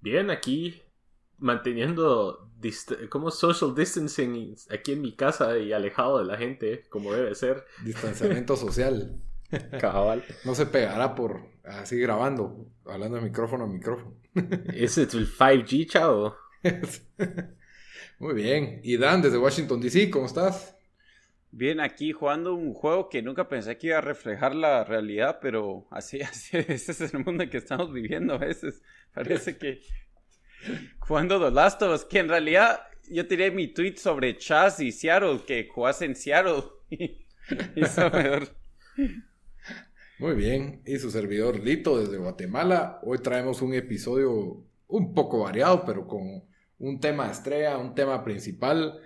Bien, aquí manteniendo como social distancing aquí en mi casa y alejado de la gente, como debe ser. Distanciamiento social. Cabal. No se pegará por así grabando, hablando de micrófono a micrófono. ¿Es el 5G, chavo? Muy bien. Y Dan, desde Washington DC, ¿cómo estás? Bien, aquí jugando un juego que nunca pensé que iba a reflejar la realidad, pero así, así, ese es el mundo en que estamos viviendo a veces. Parece que jugando The Last of Us, que en realidad yo tiré mi tweet sobre Chaz y Seattle, que jugase en Seattle. y, Muy bien, y su servidor Lito desde Guatemala. Hoy traemos un episodio un poco variado, pero con un tema estrella, un tema principal,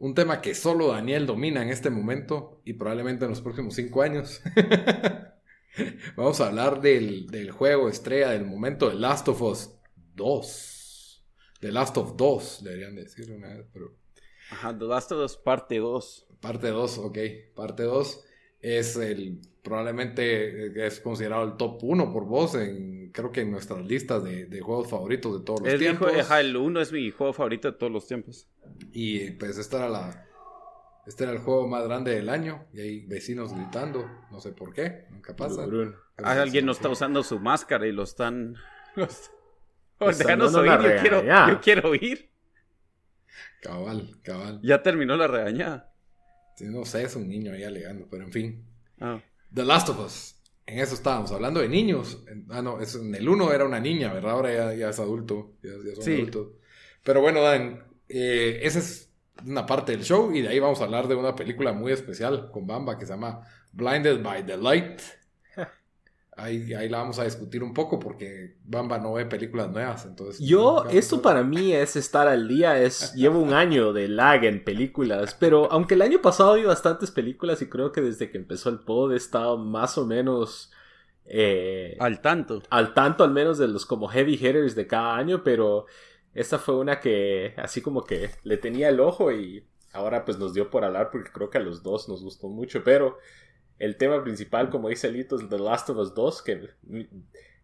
un tema que solo Daniel domina en este momento y probablemente en los próximos cinco años. Vamos a hablar del, del, juego estrella del momento, de Last of Us 2. The Last of 2, deberían decir una vez, pero... Ajá, The Last of Us parte 2. Parte 2, ok, parte 2 es el probablemente eh, es considerado el top 1 por vos en creo que en nuestras listas de, juegos favoritos de todos los tiempos. el 1 es mi juego favorito de todos los tiempos. Y pues esta era la este era el juego más grande del año y hay vecinos gritando, no sé por qué, nunca pasa. alguien no está usando su máscara y lo están los... déjanos oír, yo quiero, yo quiero oír. Cabal, cabal. Ya terminó la regañada no sé, es un niño ahí alegando, pero en fin. Ah. The Last of Us. En eso estábamos hablando de niños. ah, no, en el 1 era una niña, ¿verdad? Ahora ya, es adulto. Ya, son sí. adultos. Pero bueno, Dan, eh, esa es una parte del show y de ahí vamos a hablar de una película muy especial con Bamba que se llama Blinded by the Light. Ahí, la vamos a discutir un poco porque Bamba no ve películas nuevas. Entonces, Yo, esto para mí es estar al día. Es, llevo un año de lag en películas. Pero aunque el año pasado vi bastantes películas y creo que desde que empezó el pod he estado más o menos. Eh, al tanto. Al tanto, al menos de los como heavy hitters de cada año. Pero esta fue una que así como que le tenía el ojo y ahora pues nos dio por hablar porque creo que a los dos nos gustó mucho. Pero el tema principal, como dice Lito, es The Last of Us 2, que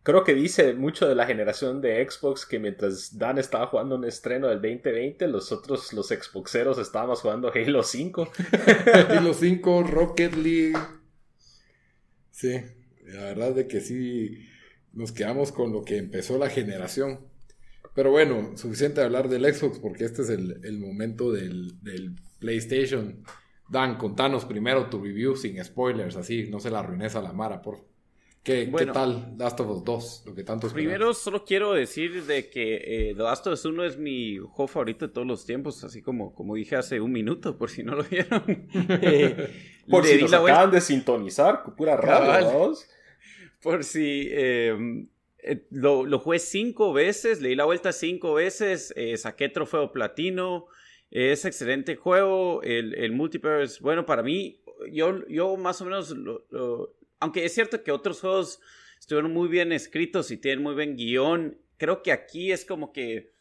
creo que dice mucho de la generación de Xbox que mientras Dan estaba jugando un estreno del 2020, los otros, los Xboxeros, estábamos jugando Halo 5. Halo 5, Rocket League. Sí, la verdad de que sí nos quedamos con lo que empezó la generación. Pero bueno, suficiente hablar del Xbox porque este es el, momento del, del PlayStation. Dan, contanos primero tu review sin spoilers, así, no se la arruines a la Mara, por ¿Qué, ¿Qué, tal Last of Us 2? Lo que tanto Primero solo quiero decir de que eh, The Last of Us 1 es mi juego favorito de todos los tiempos, así como, como dije hace un minuto, por si no lo vieron. Eh, por si nos acaban de sintonizar, pura radio, Por si... Em, eh, lo, lo, jugué cinco veces, leí la vuelta cinco veces, saqué trofeo platino, es excelente juego, el, el multiplayer es bueno para mí. Yo, yo más o menos, aunque es cierto que otros juegos estuvieron muy bien escritos y tienen muy buen guion, creo que aquí es como que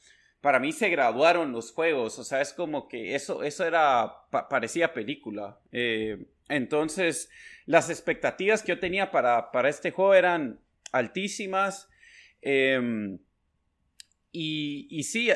para mí se graduaron los juegos, o sea, es como que eso, eso era, parecía película. Eh, entonces, las expectativas que yo tenía para, para este juego eran altísimas. Em, y, y sí,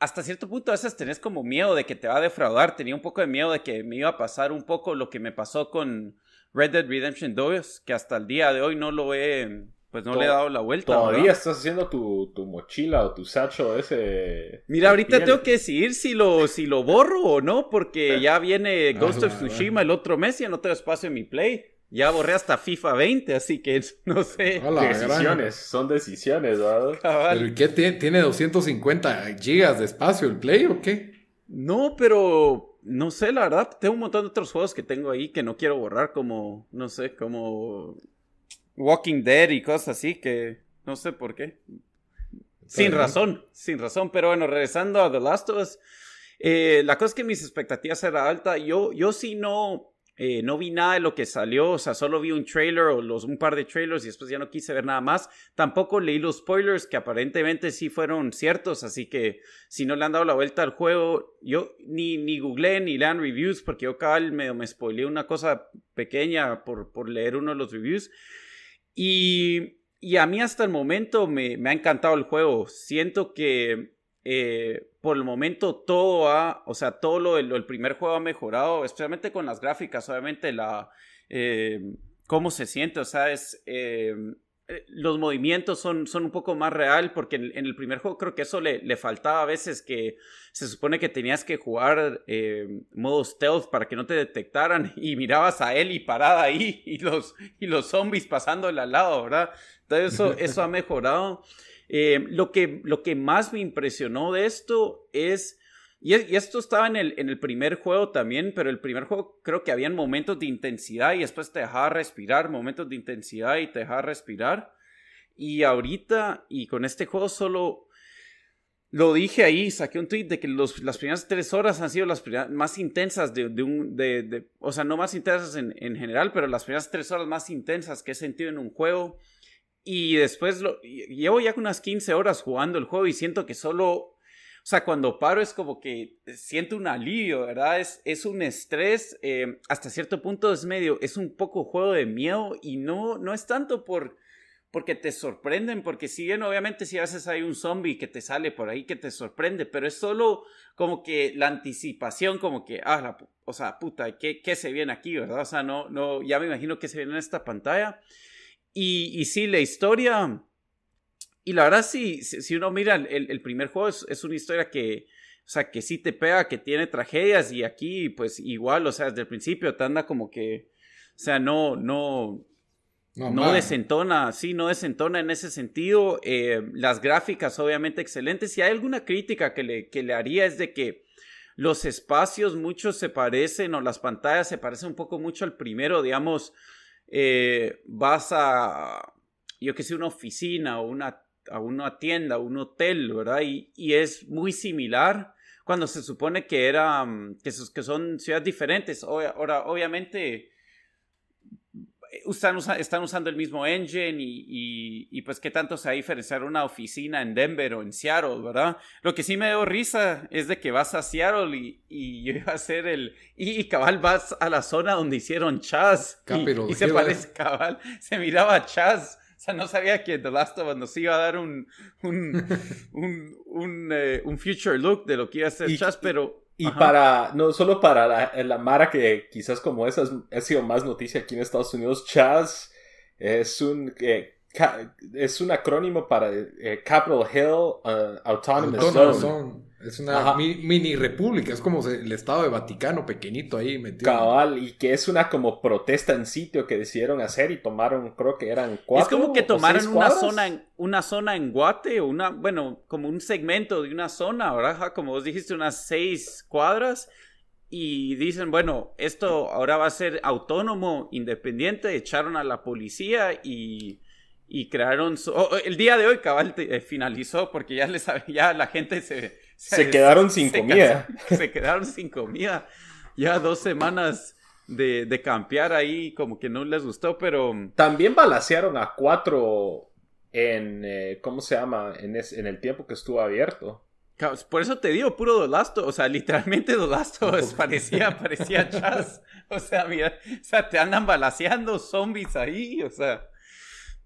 hasta cierto punto a veces tenés como miedo de que te va a defraudar. Tenía un poco de miedo de que me iba a pasar un poco lo que me pasó con Red Dead Redemption 2, que hasta el día de hoy no lo he, pues no le he dado la vuelta. ¿Todavía estás haciendo tu, mochila o tu sacho ese? Mira, ahorita tengo que decidir si lo, si lo borro o no, porque ya viene Ghost of Tsushima el otro mes y no tengo espacio en mi Play. Ya borré hasta FIFA 20, así que no sé. decisiones, son decisiones, ¿verdad? ¿Pero qué tiene? 250 gigas de espacio el Play o qué? No, pero no sé, la verdad. Tengo un montón de otros juegos que tengo ahí que no quiero borrar, como, no sé, como Walking Dead y cosas así que no sé por qué. sin razón, sin razón. Pero bueno, regresando a The Last of Us, eh, la cosa es que mis expectativas eran altas. Yo, yo sí no, eh, no vi nada de lo que salió, o sea, solo vi un trailer o un par de trailers y después ya no quise ver nada más. Tampoco leí los spoilers que aparentemente sí fueron ciertos, así que si no le han dado la vuelta al juego, yo ni, ni ni lean reviews porque yo cabal me, me spoileé una cosa pequeña por, por leer uno de los reviews. Y, y a mí hasta el momento me, me ha encantado el juego. Siento que eh, por el momento todo ha, o sea, todo lo, el primer juego ha mejorado, especialmente con las gráficas, obviamente la, eh, cómo se siente, o sea, es, eh, los movimientos son, son un poco más real porque en, el primer juego creo que eso le, le, faltaba a veces que se supone que tenías que jugar modo stealth para que no te detectaran y mirabas a él y parada ahí y los, y los zombies pasándole al lado, ¿verdad? Entonces eso, eso ha mejorado. Eh, lo, que, lo que más me impresionó de esto es, y, esto estaba en el, en el primer juego también, pero el primer juego creo que habían momentos de intensidad y después te dejaba respirar, momentos de intensidad y te dejaba respirar. Y ahorita, y con este juego solo lo dije ahí, saqué un tweet de que los, las primeras tres horas han sido las más intensas de, un, de, o sea, no más intensas en, en, general, pero las primeras tres horas más intensas que he sentido en un juego. Y después lo, llevo ya unas 15 horas jugando el juego y siento que solo, o sea, cuando paro es como que siento un alivio, ¿verdad? Es, es un estrés, eh, hasta cierto punto es medio, es un poco juego de miedo y no, no es tanto por, porque te sorprenden, porque si bien obviamente si a veces hay un zombie que te sale por ahí que te sorprende, pero es solo como que la anticipación, como que, ah, o sea, puta, ¿qué, ¿qué se viene aquí, verdad? O sea, no, no, ya me imagino que se viene en esta pantalla. Y, y sí, la historia. Y la verdad, sí, si, uno mira el, primer juego, es, una historia que. O sea, que sí te pega, que tiene tragedias. Y aquí, pues igual, o sea, desde el principio te anda como que. O sea, no, no. No, desentona, sí, no desentona en ese sentido. Eh, las gráficas, obviamente, excelentes. Si hay alguna crítica que le, que le haría es de que los espacios muchos se parecen o las pantallas se parecen un poco mucho al primero, digamos eh, vas a, yo que sé, una oficina o una, a una tienda, un hotel, ¿verdad? Y, y es muy similar cuando se supone que, era, mm, que, que son ciudades diferentes. Ahora, obviamente están, están usando el mismo engine y, y, pues qué tanto se va a diferenciar una oficina en Denver o en Seattle, ¿verdad? Lo que sí me dio risa es de que vas a Seattle y, y yo iba a hacer el... Y, cabal vas a la zona donde hicieron Chaz. y, se parece cabal, se miraba Chaz. O sea, no sabía que The Last of Us nos iba a dar un, un, un, un, eh, un future look de lo que iba a ser Chaz, pero y para, no solo para la, la, Mara que quizás como esa ha sido más noticia aquí en Estados Unidos, Chaz es un, eh, es un acrónimo para eh, Capitol Hill uh, Autonomous, Zone. Es una mini república, es como el estado de Vaticano pequeñito ahí metido. Cabal, y que es una como protesta en sitio que decidieron hacer y tomaron, creo que eran cuatro. Es como que tomaron una zona, en, una zona en Guate, o una, bueno, como un segmento de una zona, ¿verdad? Como vos dijiste, unas seis cuadras. Y dicen, bueno, esto ahora va a ser autónomo, independiente. Echaron a la policía y y crearon el día de hoy cabal eh, finalizó porque ya les ya la gente se se, quedaron sin comida. se quedaron sin comida. Ya dos semanas de, de campear ahí, como que no les gustó, pero. También balasearon a cuatro en. Eh, ¿Cómo se llama? En, en el tiempo que estuvo abierto. Por eso te digo, puro Dolasto. O sea, literalmente Dolasto parecía, parecía Chas. O sea, mira, o sea, te andan balaseando zombies ahí, o sea.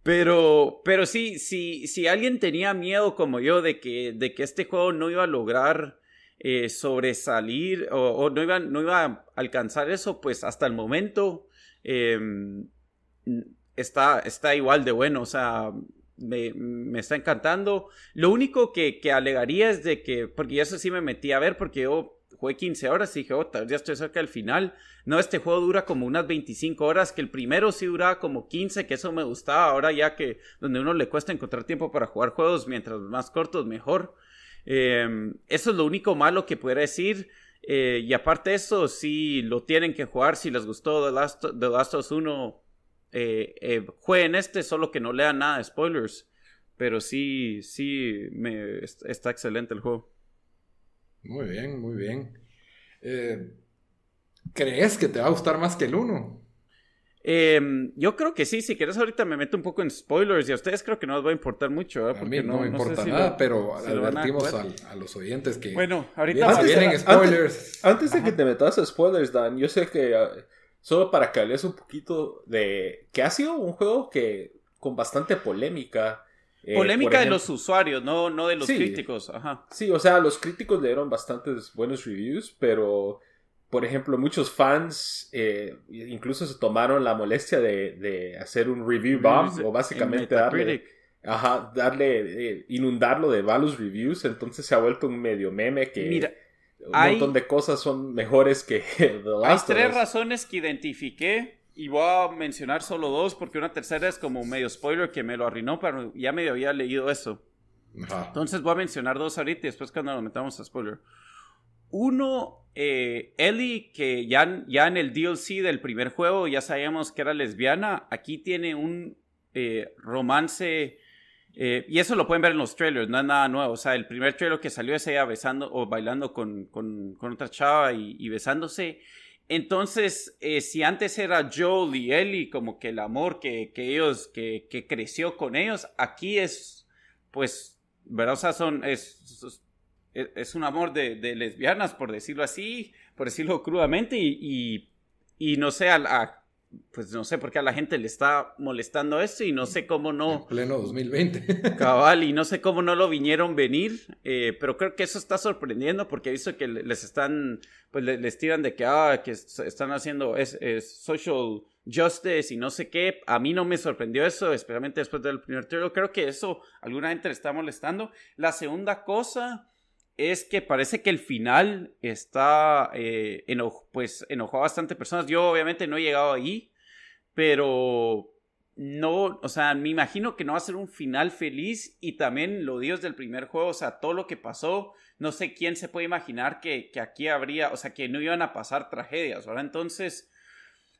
Pero, pero sí, sí, si alguien tenía miedo como yo de que, de que este juego no iba a lograr eh, sobresalir o, no, iba, no iba a alcanzar eso, pues hasta el momento em, está, está igual de bueno. O sea, me, me, está encantando. Lo único que, que, alegaría es de que, porque eso sí me metí a ver, porque yo jugué 15 horas y dije, oh, ya estoy cerca del final. No, este juego dura como unas 25 horas, que el primero sí duraba como 15, que eso me gustaba. Ahora ya que donde uno le cuesta encontrar tiempo para jugar juegos, mientras más cortos, mejor. Em, eso es lo único malo que pudiera decir. Eh, y aparte de eso, si lo tienen que jugar, si les gustó The Last, of Us 1, eh, eh, jueguen este, solo que no lean nada de spoilers. pero sí, sí, me, está excelente el juego. Muy bien, muy bien. Eh, ¿Crees que te va a gustar más que el 1? Em, yo creo que sí, si quieres ahorita me meto un poco en spoilers y a ustedes creo que no les va a importar mucho. A mí no, me importa nada, pero advertimos a, los oyentes que bueno, ahorita vienen spoilers. Antes, de que te metas a spoilers, Dan, yo sé que ah, solo para que hables un poquito de que ha sido un juego que con bastante polémica. Eh, polémica de los usuarios, no, no de los críticos. Ajá. Sí, o sea, los críticos le dieron bastantes buenos reviews, pero por ejemplo, muchos fans eh, incluso se tomaron la molestia de, hacer un review bomb o básicamente darle, ajá, darle, eh, inundarlo de malos reviews. Entonces se ha vuelto un medio meme que un montón de cosas son mejores que The Last Hay tres razones que identifiqué y voy a mencionar solo dos porque una tercera es como medio spoiler que me lo arruinó, pero ya medio había leído eso. Entonces voy a mencionar dos ahorita y después cuando nos metamos a spoiler. Uno, eh, Ellie, que ya, ya en el DLC del primer juego ya sabíamos que era lesbiana, aquí tiene un eh, romance, eh, y eso lo pueden ver en los trailers, no es nada nuevo. O sea, el primer trailer que salió es ella besando o bailando con, con, otra chava y, besándose. Entonces, si antes era Joel y Ellie, como que el amor que, que ellos, que, que, creció con ellos, aquí es, pues, ¿verdad? O sea, son, es, es un amor de, lesbianas, por decirlo así, por decirlo crudamente, y, y, no sé, a, pues no sé por qué a la gente le está molestando esto y no sé cómo no... En pleno 2020. Cabal, y no sé cómo no lo vinieron venir, eh, pero creo que eso está sorprendiendo porque he visto que les están, pues les, tiran de que, ah, que están haciendo es, social justice y no sé qué. A mí no me sorprendió eso, especialmente después del primer trailer. Creo que eso alguna gente le está molestando. La segunda cosa es que parece que el final está, eh, pues enojó a bastante personas. Yo obviamente no he llegado ahí, pero no, o sea, me imagino que no va a ser un final feliz y también lo dio desde el primer juego, o sea, todo lo que pasó, no sé quién se puede imaginar que, que aquí habría, o sea, que no iban a pasar tragedias, ¿verdad? Entonces,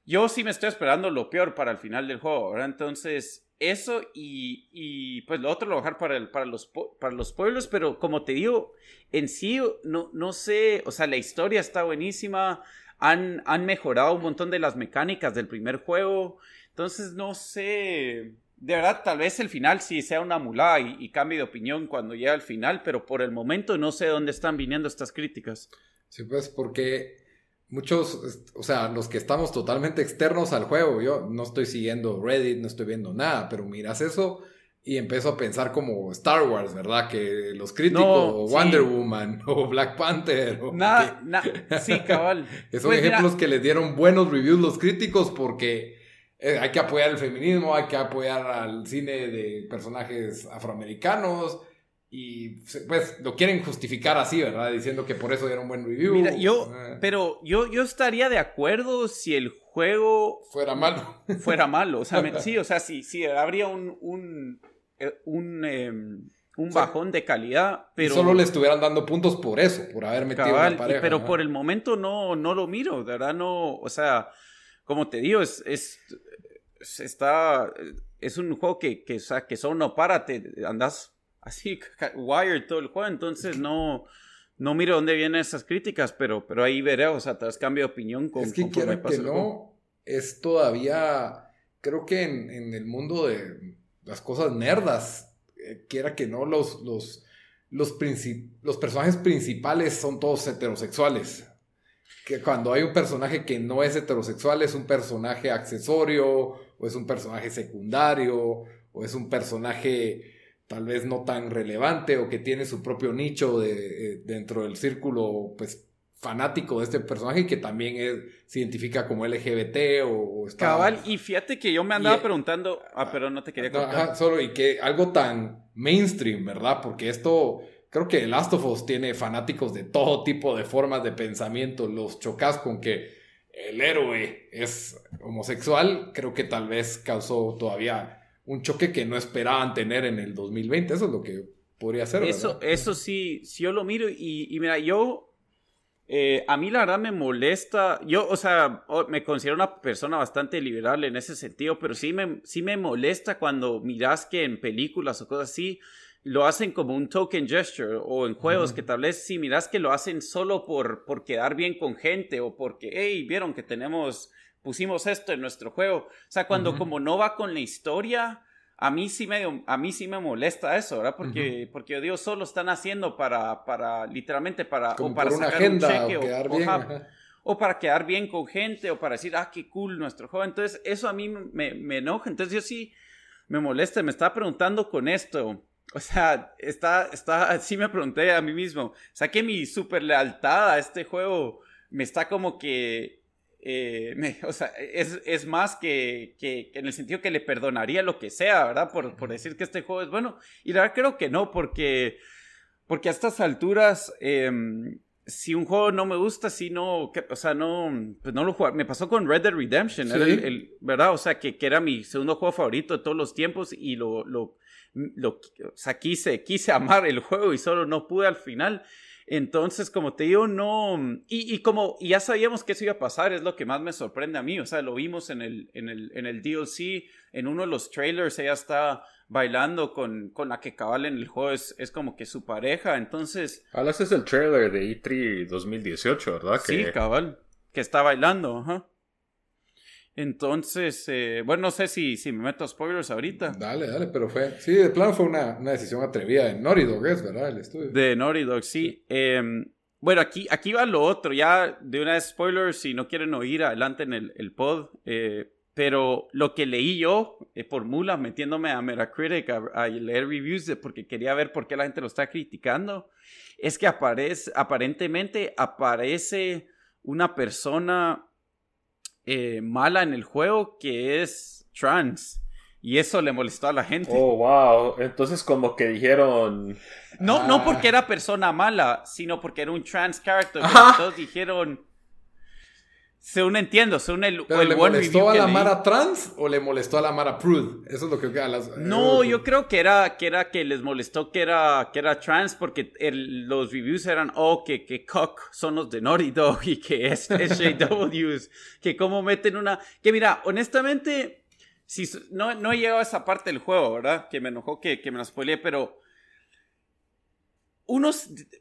yo sí me estoy esperando lo peor para el final del juego, ¿verdad? Entonces, eso y, pues lo otro lo dejar para, el, para, los, para los pueblos, pero como te digo, en sí no, no sé, o sea, la historia está buenísima, han, han mejorado un montón de las mecánicas del primer juego, entonces no sé, de verdad tal vez el final sí sea una mulada y, y cambie de opinión cuando llegue al final, pero por el momento no sé dónde están viniendo estas críticas. Sí, pues porque muchos, o sea, los que estamos totalmente externos al juego, yo no estoy siguiendo Reddit, no estoy viendo nada, pero miras eso y empiezo a pensar como Star Wars, ¿verdad? Que los críticos, o Wonder Woman, o Black Panther, o nada, sí, cabal. son pues ejemplos que les dieron buenos reviews los críticos porque eh, hay que apoyar el feminismo, hay que apoyar al cine de personajes afroamericanos y pues lo quieren justificar así, ¿verdad? Diciendo que por eso un buen review. Mira, yo, eh. pero yo, yo estaría de acuerdo si el juego fuera malo. Fuera malo, o sea, sí, o sea, sí, sí, habría un, un, eh, un, em, bajón de calidad, pero... solo le estuvieran dando puntos por eso, por haber metido una pareja. pero por el momento no, no lo miro, de verdad no, o sea, como te digo, es, es, está, es un juego que, que, o sea, que solo no para, te andas así, wired todo el juego, entonces no, no miro dónde vienen esas críticas, pero, pero ahí veré, o sea, cambio de opinión con Es que quiera que no, es todavía, creo que en, el mundo de las cosas nerdas, eh, quiera que no, los, los, los, los personajes principales son todos heterosexuales. Que cuando hay un personaje que no es heterosexual, es un personaje accesorio, o es un personaje secundario, o es un personaje tal vez no tan relevante o que tiene su propio nicho de, eh, dentro del círculo pues fanático de este personaje que también se identifica como LGBT o, está... Cabal, y fíjate que yo me andaba preguntando... Ah, pero no te quería contar. solo y que algo tan mainstream, ¿verdad? Porque esto... Creo que Last of Us tiene fanáticos de todo tipo de formas de pensamiento. Los chocas con que el héroe es homosexual, creo que tal vez causó todavía un choque que no esperaban tener en el 2020. Eso es lo que podría ser. Eso, eso sí, si yo lo miro y, mira, yo, Eh, a mí la verdad me molesta, yo, o sea, me considero una persona bastante liberal en ese sentido, pero sí me, sí me molesta cuando miras que en películas o cosas así lo hacen como un token gesture o en juegos que tal vez si miras que lo hacen solo por, por quedar bien con gente o porque, hey, vieron que tenemos, pusimos esto en nuestro juego. O sea, cuando como no va con la historia, a mí sí me, a mí sí me molesta eso, ¿verdad? Porque, porque yo digo, solo están haciendo para, para literalmente para, o para sacar un cheque o, para quedar bien con gente o para decir, ah, qué cool nuestro juego. Entonces, eso a mí me, me enoja. Entonces, yo sí me molesta, me estaba preguntando con esto o sea, está, está, sí me pregunté a mí mismo, o sea, que mi super lealtad a este juego me está como que, eh, me, o sea, es, es más que, que, en el sentido que le perdonaría lo que sea, ¿verdad? Por, por, decir que este juego es bueno. Y la verdad creo que no, porque, porque a estas alturas, em, si un juego no me gusta, si no, o sea, no, pues no lo juego. Me pasó con Red Dead Redemption, el, ¿verdad? O sea, que, que, era mi segundo juego favorito de todos los tiempos y lo, lo lo, o sea, quise, quise amar el juego y solo no pude al final. Entonces, como te digo, no. Y, y, como ya sabíamos que eso iba a pasar, es lo que más me sorprende a mí. O sea, lo vimos en el, en el, en el DLC, en uno de los trailers, ella está bailando con, con la que cabal en el juego es, es como que su pareja. Entonces. Ese es el trailer de E3 2018, ¿verdad? Sí, cabal. Que está bailando, ajá. Entonces, eh, bueno, no sé si, si me meto a spoilers ahorita. Dale, dale, pero fue, sí, de plano fue una, una decisión atrevida de Naughty Dog, ¿es verdad? El estudio. De Naughty Dog, sí. Em, bueno, aquí, aquí va lo otro, ya de una vez spoilers, si no quieren oír, adelante en el, el pod. Eh, pero lo que leí yo eh, por mula, metiéndome a Metacritic a, a, leer reviews de, porque quería ver por qué la gente lo está criticando, es que aparece, aparentemente aparece una persona eh, mala en el juego que es trans. Y eso le molestó a la gente. Oh, wow. Entonces como que dijeron... No, no ah. porque era persona mala, sino porque era un trans character. Todos dijeron... Según entiendo, según el, ¿Pero le molestó a la Mara trans o le molestó a la Mara Prude? Eso es lo que a las... No, yo creo que era, que era que les molestó que era, que era trans porque los reviews eran, oh, que, que cock son los de Naughty Dog y que es SJWs, que cómo meten una... Que mira, honestamente, si, no, no he llegado a esa parte del juego, ¿verdad? Que me enojó que, que me la spoileé, pero uno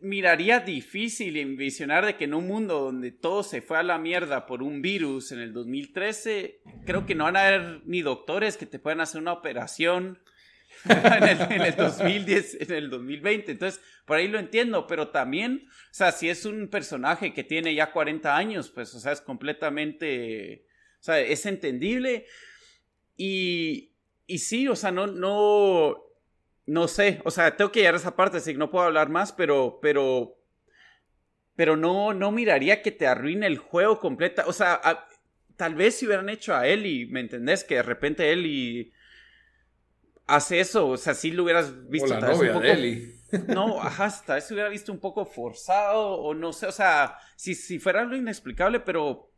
miraría difícil envisionar de que en un mundo donde todo se fue a la mierda por un virus en el 2013, creo que no van a haber ni doctores que te puedan hacer una operación en, el, 2010, en el 2020. Entonces, por ahí lo entiendo, pero también, o sea, si es un personaje que tiene ya 40 años, pues, o sea, es completamente, o sea, es entendible. Y, y sí, o sea, no, no, no sé, o sea, tengo que llegar a esa parte, así que no puedo hablar más, pero, pero, pero no, no miraría que te arruine el juego completa. O sea, tal vez si hubieran hecho a Ellie, ¿me entendés? Que de repente Ellie hace eso, o sea, si lo hubieras visto. O la novia de Ellie. No, ajá, tal vez se hubiera visto un poco forzado, o no sé, o sea, si, si fuera algo inexplicable, pero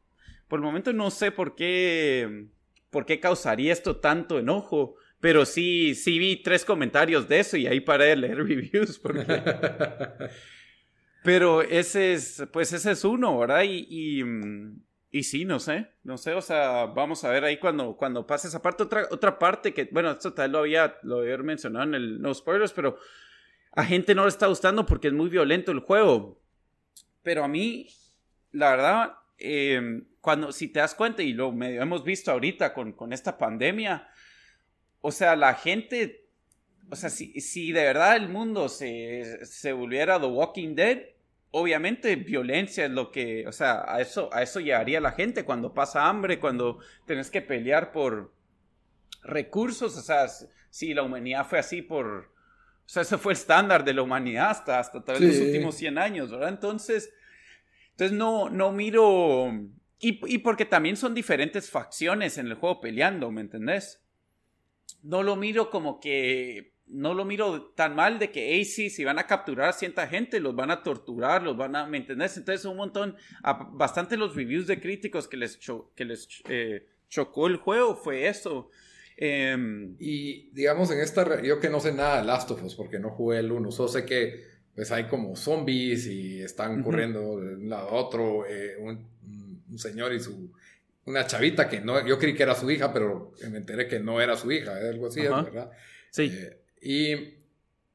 por el momento no sé por qué, por qué causaría esto tanto enojo. Pero sí, sí vi tres comentarios de eso y ahí paré de leer reviews. Porque... Pero ese es, pues ese es uno, ¿verdad? Y, y, sí, no sé, no sé, o sea, vamos a ver ahí cuando, cuando pase esa parte. Otra, otra parte que, bueno, esto tal lo había, lo había mencionado en el No Spoilers, pero a gente no le está gustando porque es muy violento el juego. Pero a mí, la verdad, eh, cuando, si te das cuenta, y lo medio hemos visto ahorita con, con esta pandemia, o sea, la gente, o sea, si, si de verdad el mundo se, se volviera The Walking Dead, obviamente violencia es lo que, o sea, a eso, a eso llegaría la gente cuando pasa hambre, cuando tenés que pelear por recursos, o sea, si la humanidad fue así por, o sea, ese fue el estándar de la humanidad hasta, hasta tal vez los últimos 100 años, ¿verdad? Entonces, entonces no, no miro, y, y porque también son diferentes facciones en el juego peleando, ¿me entendés? No lo miro como que no lo miro tan mal de que, hey, sí, si van a capturar a cierta gente, los van a torturar, los van a, ¿me entendés? Entonces un montón, bastante los reviews de críticos que les, que les eh, chocó el juego fue eso. Em, y digamos en esta, yo que no sé nada de Last of Us porque no jugué el 1, solo sé que pues hay como zombies y están corriendo de un lado a otro, eh, un, un, señor y su, una chavita que no, yo creí que era su hija, pero me enteré que no era su hija, algo así, ¿verdad? Sí. Eh, y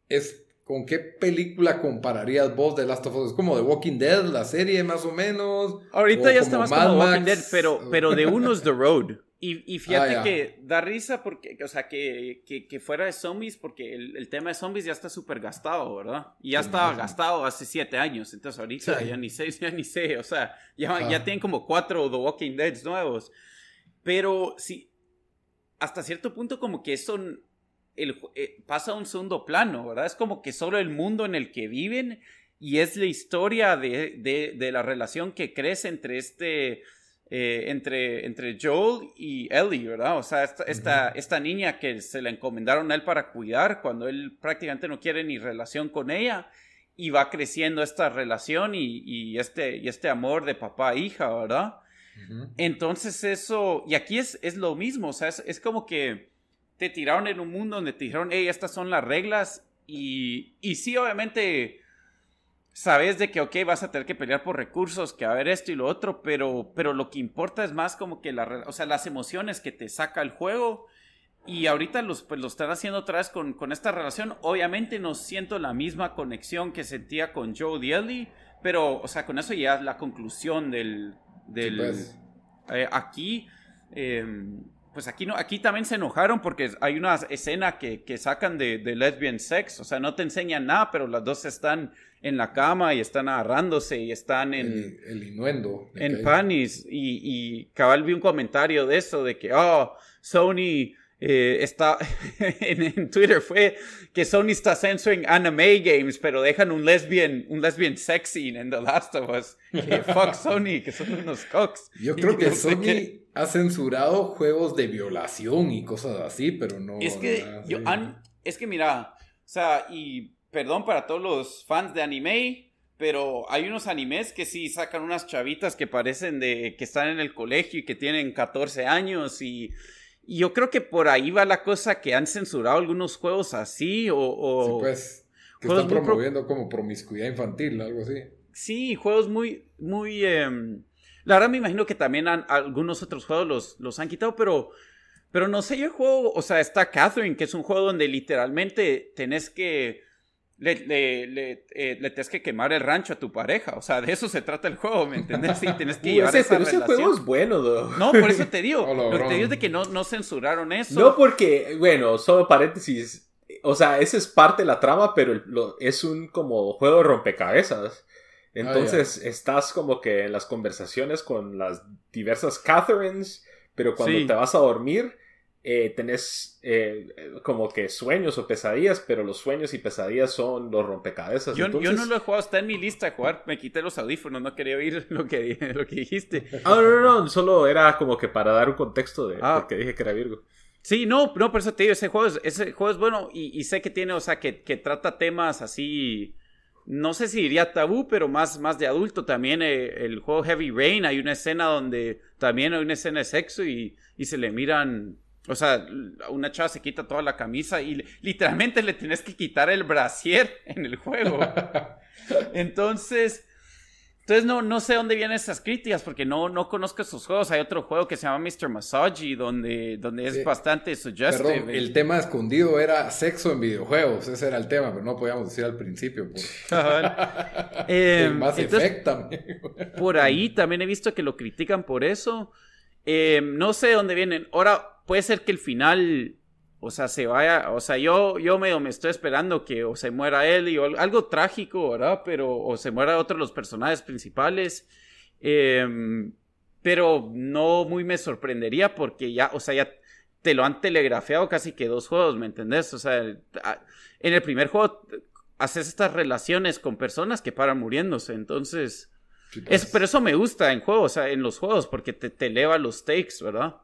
es, ¿con qué película compararías vos de Last of Us? ¿Es como The Walking Dead, la serie más o menos? Ahorita ya está más como Walking Dead, pero, pero de uno es The Road. Y, fíjate ah, que da risa porque, o sea, que, que, fuera de zombies, porque el, tema de zombies ya está súper gastado, ¿verdad? Y ya estaba gastado hace siete años, entonces ahorita ya ni sé, ya ni sé, o sea, ya, ya tienen como cuatro The Walking Dead nuevos. Pero sí, hasta cierto punto como que eso el, eh, pasa a un segundo plano, ¿verdad? Es como que solo el mundo en el que viven y es la historia de, de, de la relación que crece entre este eh, entre, entre Joel y Ellie, ¿verdad? O sea, esta, esta, niña que se le encomendaron a él para cuidar cuando él prácticamente no quiere ni relación con ella y va creciendo esta relación y, este, y este amor de papá e hija, ¿verdad? Entonces eso, y aquí es, es lo mismo, o sea, es, como que te tiraron en un mundo donde te dijeron, hey, estas son las reglas y, y sí, obviamente sabes de que, ok, vas a tener que pelear por recursos, que a ver esto y lo otro, pero, pero lo que importa es más como que la, o sea, las emociones que te saca el juego. Y ahorita los, pues, lo están haciendo otra vez con, con, esta relación. Obviamente no siento la misma conexión que sentía con Joe y Ellie, pero, o sea, con eso ya es la conclusión del... del pues. eh, aquí... Em, pues aquí no, aquí también se enojaron porque hay una escena que, que sacan de, de, lesbian sex, o sea, no te enseñan nada, pero las dos están en la cama y están agarrándose y están en... El, inuendo. En panis. Y, y cabal vi un comentario de eso, de que, oh, Sony eh, está en, Twitter fue que Sony está censoring anime games, pero dejan un lesbian, un lesbian sexy en The Last of Us. Que fuck Sony, que son unos cocks. Yo creo que Sony ha censurado juegos de violación y cosas así, pero no. Es que, yo, es que mira, o sea, y perdón para todos los fans de anime, pero hay unos animes que sí sacan unas chavitas que parecen de que están en el colegio y que tienen 14 años y, yo creo que por ahí va la cosa que han censurado algunos juegos así o... sí, pues, que están promoviendo como promiscuidad infantil, algo así. Sí, juegos muy, muy... Em, la verdad me imagino que también algunos otros juegos los, los han quitado, pero... Pero no sé, yo juego, o sea, está Catherine, que es un juego donde literalmente tenés que le, le, le, eh, le, tienes que quemar el rancho a tu pareja. O sea, de eso se trata el juego, ¿me entiendes? Sí, tienes que llevar esa pero ese juego es bueno, though. No, por eso te digo. lo que te digo es de que no, no censuraron eso. No, porque, bueno, solo paréntesis. O sea, esa es parte de la trama, pero lo, es un como juego de rompecabezas. Entonces, estás como que en las conversaciones con las diversas Catherines, pero cuando te vas a dormir, eh, tenés eh, como que sueños o pesadillas, pero los sueños y pesadillas son los rompecabezas. Yo, yo no lo he jugado, está en mi lista de jugar. Me quité los audífonos, no quería oír lo que, lo que dijiste. Ah, no, no, no, solo era como que para dar un contexto de ah. que dije que era Virgo. Sí, no, no, por eso te digo, ese juego es, ese juego es bueno y, y sé que tiene, o sea, que, que, trata temas así, no sé si diría tabú, pero más, más de adulto también. Eh, el juego Heavy Rain, hay una escena donde también hay una escena de sexo y, y se le miran o sea, una chava se quita toda la camisa y literalmente le tienes que quitar el brasier en el juego. Entonces, entonces no, no sé dónde vienen esas críticas porque no, no conozco esos juegos. Hay otro juego que se llama Mr. Massage donde, donde es bastante suggestive. Perdón, el tema escondido era sexo en videojuegos. Ese era el tema, pero no podíamos decir al principio. eh, más Por ahí también he visto que lo critican por eso. Eh, no sé dónde vienen. Ahora, puede ser que el final, o sea, se vaya, o sea, yo, yo medio me estoy esperando que o se muera él o algo trágico, ¿verdad? Pero, o se muera otro de los personajes principales. Em, pero no muy me sorprendería porque ya, o sea, ya te lo han telegrafiado casi que dos juegos, ¿me entendés? O sea, en el primer juego haces estas relaciones con personas que paran muriéndose, entonces... Es, pero eso me gusta en juegos, o sea, en los juegos, porque te, te eleva los stakes, ¿verdad?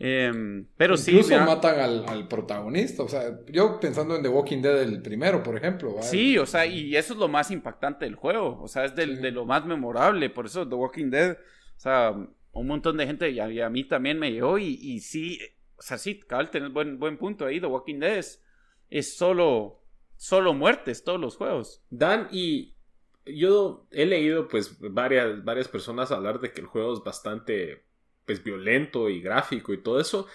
Em, pero sí. Incluso matan al, protagonista. O sea, yo pensando en The Walking Dead, el primero, por ejemplo. Sí, o sea, y eso es lo más impactante del juego. O sea, es de lo más memorable. Por eso The Walking Dead, o sea, un montón de gente, y a, mí también me llegó. Y, y, sí, o sea, sí, cabal, tenés buen, buen punto ahí. The Walking Dead es, solo solo muertes todos los juegos. Dan, y yo he leído pues varias, varias personas hablar de que el juego es bastante pues violento y gráfico y todo eso.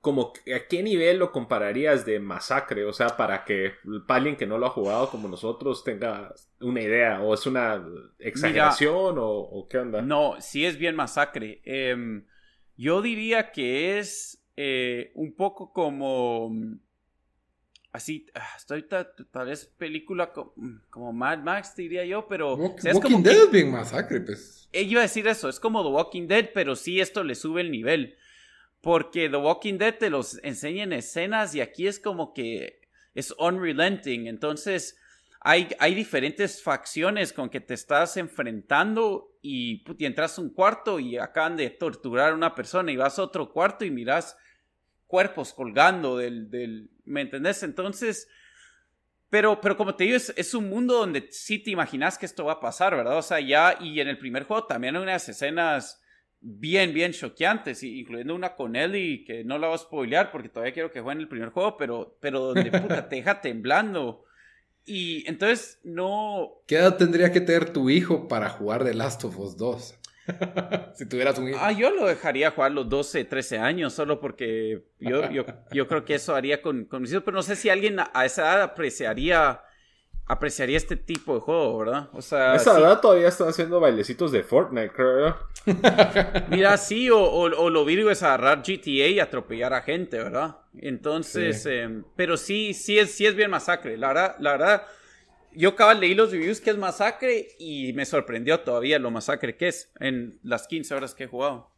Como a qué nivel lo compararías de masacre, o sea, para que alguien que no lo ha jugado como nosotros tenga una idea, o es una exageración o, qué onda. No, sí es bien masacre. Em, yo diría que es eh, un poco como así, ah, estoy tal, vez película como, Mad Max, diría yo, pero... Walking, Dead es bien masacre, pues. Eh, yo iba a decir eso, es como The Walking Dead, pero sí esto le sube el nivel. Porque The Walking Dead te los enseña en escenas y aquí es como que es unrelenting. Entonces, hay, hay diferentes facciones con que te estás enfrentando y, y entras a un cuarto y acaban de torturar a una persona y vas a otro cuarto y miras cuerpos colgando del, del ¿me entendés? Entonces, pero, pero como te digo, es, un mundo donde sí te imaginas que esto va a pasar, ¿verdad? O sea, ya, y en el primer juego también hay unas escenas bien, bien choqueantes, incluyendo una con Ellie, que no la voy a spoilear porque todavía quiero que juegue en el primer juego, pero, pero donde puta te deja temblando. Y entonces no... ¿Qué edad tendría que tener tu hijo para jugar The Last of Us 2? si tuvieras un hijo. Ah, yo lo dejaría jugar los 12, 13 años, solo porque yo, yo, yo creo que eso haría con, con mis hijos, pero no sé si alguien a esa edad apreciaría apreciaría este tipo de juego, ¿verdad? O sea, a esa edad todavía están haciendo bailecitos de Fortnite, creo. Mira, sí, o, o, lo virgo es agarrar GTA y atropellar a gente, ¿verdad? Entonces, em, pero sí, sí es, sí es bien masacre. La verdad, la verdad, yo acabo leí los reviews que es masacre y me sorprendió todavía lo masacre que es en las 15 horas que he jugado.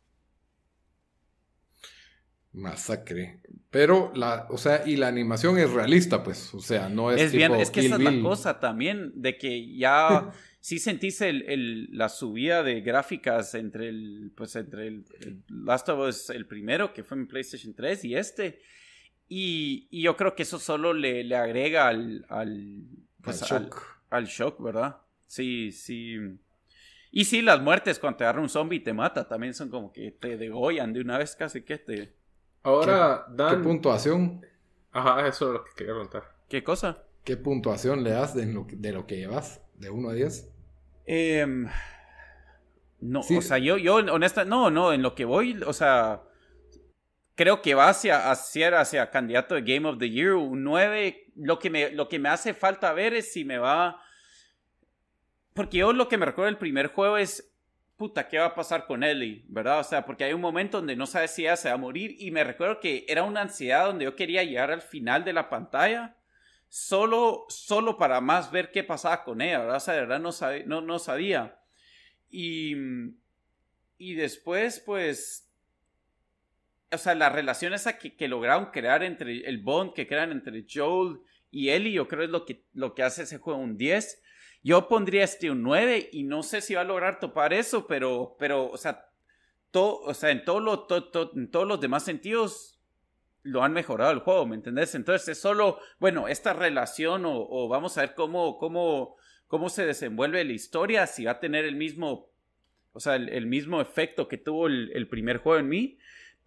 Masacre. Pero la, o sea, y la animación es realista, pues, o sea, no es. Es bien, es que esa es la cosa también, de que ya sí sentís el, la subida de gráficas entre el, pues, entre el, Last of Us, el primero, que fue en PlayStation 3, y este. Y, yo creo que eso solo le, le agrega al pues, al, shock. Al, shock, ¿verdad? Sí, sí. Y sí, las muertes cuando te agarra un zombie y te mata también son como que te degollan de una vez casi que te... Ahora, Dan... ¿Qué puntuación? Ajá, eso es lo que quería preguntar. ¿Qué cosa? ¿Qué puntuación le das de lo, de lo que llevas? ¿De 1 a 10? Em, no, o sea, yo, yo, honesta, no, no, en lo que voy, o sea, creo que va hacia, hacia, hacia candidato de Game of the Year, un 9. Lo que, me, lo que me hace falta ver es si me va. Porque yo lo que me recuerdo del primer juego es. Puta, ¿qué va a pasar con Ellie? ¿Verdad? O sea, porque hay un momento donde no sabes si ella se va a morir. Y me recuerdo que era una ansiedad donde yo quería llegar al final de la pantalla. Solo, solo para más ver qué pasaba con ella, ¿verdad? O sea, de verdad no, no, no sabía. Y, y después, pues, o sea, la relación esa que, lograron crear entre el bond que crean entre Joel y Ellie, yo creo es lo que, lo que hace ese juego un 10. Yo pondría este un 9 y no sé si va a lograr topar eso, pero, pero o sea, o sea en, todo lo, todos los demás sentidos lo han mejorado el juego, ¿me entendés? Entonces es solo, bueno, esta relación o, vamos a ver cómo, cómo, cómo se desenvuelve la historia, si va a tener el mismo, o sea, el, mismo efecto que tuvo el primer juego en mí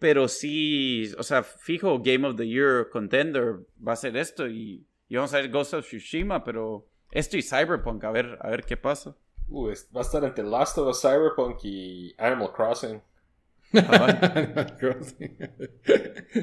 pero sí, o sea, fijo, Game of the Year contender va a ser esto y, vamos a ver Ghost of Tsushima, pero esto y Cyberpunk, a ver, a ver qué pasa. Uh, va a estar entre Last of Us, Cyberpunk y Animal Crossing. Animal Crossing.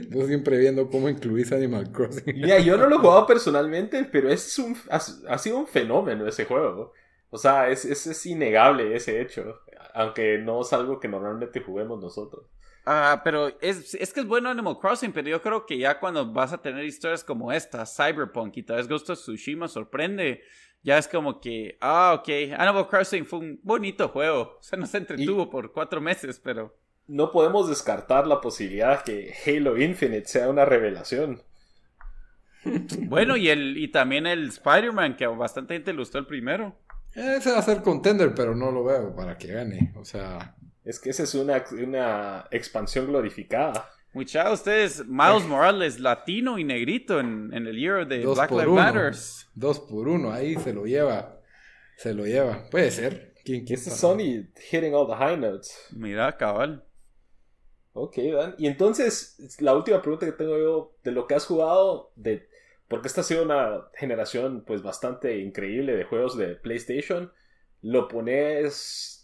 Yo siempre viendo cómo incluís Animal Crossing. Mira, yo no lo he jugado personalmente, pero es un, ha, sido un fenómeno ese juego. O sea, es, es, es innegable ese hecho. Aunque no es algo que normalmente juguemos nosotros. Ah, pero es, es que es bueno Animal Crossing, pero yo creo que ya cuando vas a tener historias como esta, Cyberpunk y tal vez Ghost of Tsushima sorprende, ya es como que, ah, ok, Animal Crossing fue un bonito juego. O sea, no se entretuvo por cuatro meses, pero... No podemos descartar la posibilidad que Halo Infinite sea una revelación. Bueno, y, el, y también el Spider-Man, que a bastante gente le gustó el primero. Ese va a ser contender, pero no lo veo para que gane. O sea, es que esa es una, una expansión glorificada. Muchachos, ustedes, Miles Morales, latino y negrito en, el Year de Black Lives Matter. Dos por uno, ahí se lo lleva. Se lo lleva. Puede ser. ¿Quién, quién es Sony hitting all the high notes. Mira, cabal. Ok, Dan. Y entonces, la última pregunta que tengo yo, de lo que has jugado, de porque esta ha sido una generación pues bastante increíble de juegos de PlayStation. Lo pones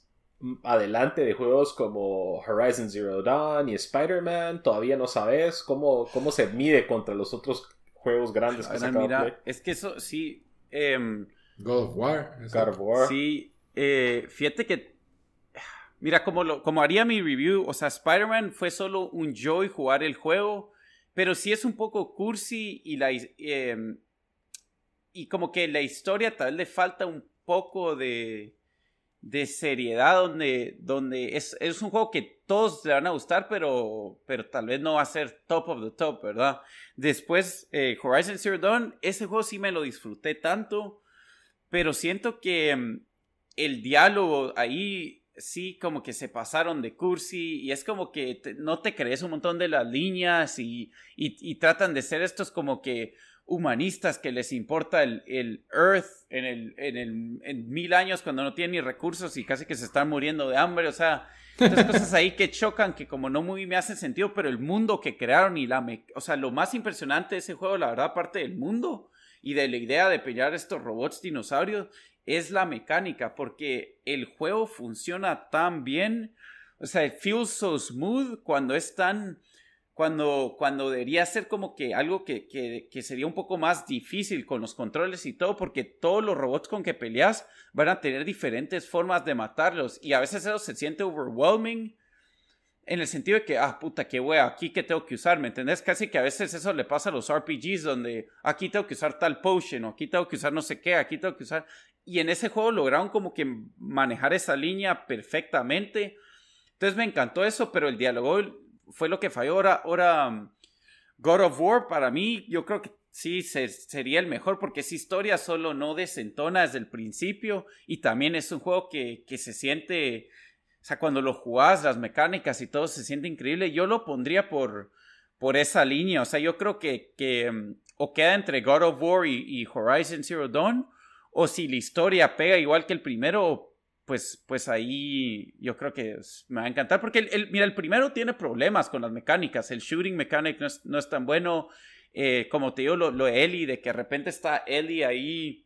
adelante de juegos como Horizon Zero Dawn y Spider-Man, todavía no sabes cómo, cómo se mide contra los otros juegos grandes que mira, Es que eso sí. Em, God of War. God of War. Sí, eh, fíjate que. Mira, como, lo, como haría mi review, o sea, Spider-Man fue solo un joy jugar el juego pero sí es un poco cursi y la... Em, y como que la historia tal vez le falta un poco de, de seriedad donde, donde es, es, un juego que todos le van a gustar, pero, pero tal vez no va a ser top of the top, ¿verdad? Después, eh, Horizon Zero Dawn, ese juego sí me lo disfruté tanto, pero siento que em, el diálogo ahí sí como que se pasaron de cursi y es como que no te crees un montón de las líneas y, y, tratan de ser estos como que humanistas que les importa el, el Earth en, el, en, el, en mil años cuando no tienen ni recursos y casi que se están muriendo de hambre, o sea, cosas ahí que chocan que como no muy me hacen sentido, pero el mundo que crearon y la... o sea, lo más impresionante de ese juego, la verdad, aparte del mundo y de la idea de pelear estos robots dinosaurios, es la mecánica, porque el juego funciona tan bien, o sea, it feels so smooth cuando es tan, cuando, cuando debería ser como que algo que, que, sería un poco más difícil con los controles y todo, porque todos los robots con que peleas van a tener diferentes formas de matarlos y a veces eso se siente overwhelming en el sentido de que, ah, puta, qué wea, aquí que tengo que usar, ¿me entendés? Casi que a veces eso le pasa a los RPGs donde aquí tengo que usar tal potion o aquí tengo que usar no sé qué, aquí tengo que usar y en ese juego lograron como que manejar esa línea perfectamente. Entonces me encantó eso, pero el diálogo fue lo que falló. Ahora, ahora um, God of War para mí yo creo que sí sería el mejor porque esa historia solo no desentona desde el principio y también es un juego que, que se siente, o sea, cuando lo jugás, las mecánicas y todo se siente increíble. Yo lo pondría por, por esa línea, o sea, yo creo que, que um, o queda entre God of War y, y Horizon Zero Dawn o si la historia pega igual que el primero, pues, pues ahí yo creo que me va a encantar. Porque, el, mira, el primero tiene problemas con las mecánicas. El shooting mechanic no es, tan bueno. Eh, como te digo, lo, lo de Ellie, de que de repente está Ellie ahí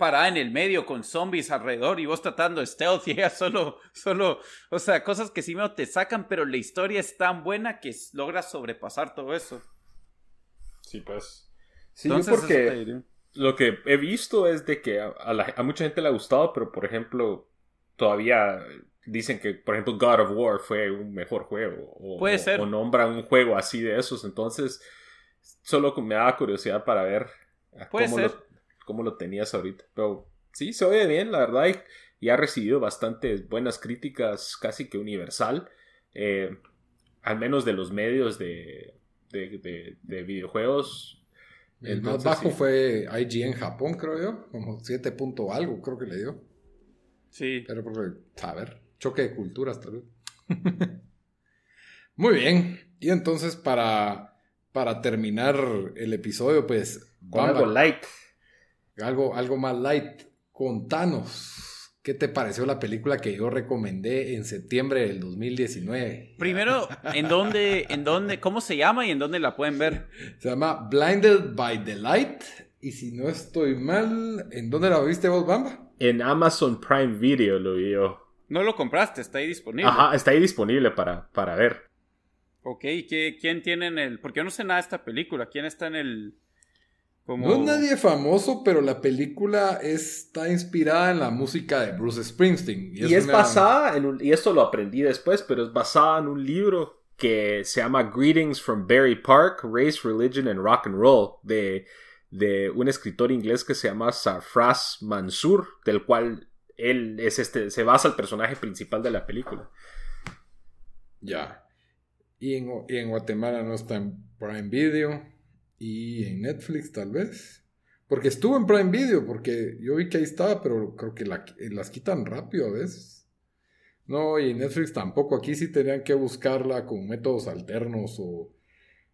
parada en el medio con zombies alrededor y vos tratando stealth y ella solo, solo, o sea, cosas que sí me te sacan, pero la historia es tan buena que logra sobrepasar todo eso. Sí, pues. Sí, Entonces, porque lo que he visto es de que a, mucha gente le ha gustado, pero por ejemplo, todavía dicen que, por ejemplo, God of War fue un mejor juego. O, Puede ser. O, nombran un juego así de esos. Entonces, solo me da curiosidad para ver cómo, Lo, cómo lo tenías ahorita. Pero sí, se oye bien, la verdad. Y, ha recibido bastantes buenas críticas, casi que universal. Eh, al menos de los medios de, de, de videojuegos el más bajo fue IG en Japón, creo yo. Como 7 punto algo, creo que le dio. Sí. Pero porque, a ver, choque de culturas tal vez. Muy bien. Y entonces para, para terminar el episodio, pues... algo light. Algo, algo más light. Contanos. ¿Qué te pareció la película que yo recomendé en septiembre del 2019? Primero, ¿en dónde, en dónde, cómo se llama y en dónde la pueden ver? Se llama Blinded by the Light. Y si no estoy mal, ¿en dónde la viste vos, Bamba? En Amazon Prime Video lo vi yo. No lo compraste, está ahí disponible. Ajá, está ahí disponible para, para ver. Ok, ¿quién tiene en el...? Porque yo no sé nada de esta película. ¿Quién está en el...? No es nadie famoso, pero la película está inspirada en la música de Bruce Springsteen. Y, es basada en un, y esto lo aprendí después, pero es basada en un libro que se llama Greetings from Berry Park, Race, Religion and Rock and Roll, de, de un escritor inglés que se llama Sarfraz Mansur, del cual él es este, se basa el personaje principal de la película. Ya. Y en, y en Guatemala no está en Prime Video y en Netflix tal vez. Porque estuvo en Prime Video, porque yo vi que ahí estaba, pero creo que las quitan rápido a veces. No, y en Netflix tampoco. Aquí sí tenían que buscarla con métodos alternos o...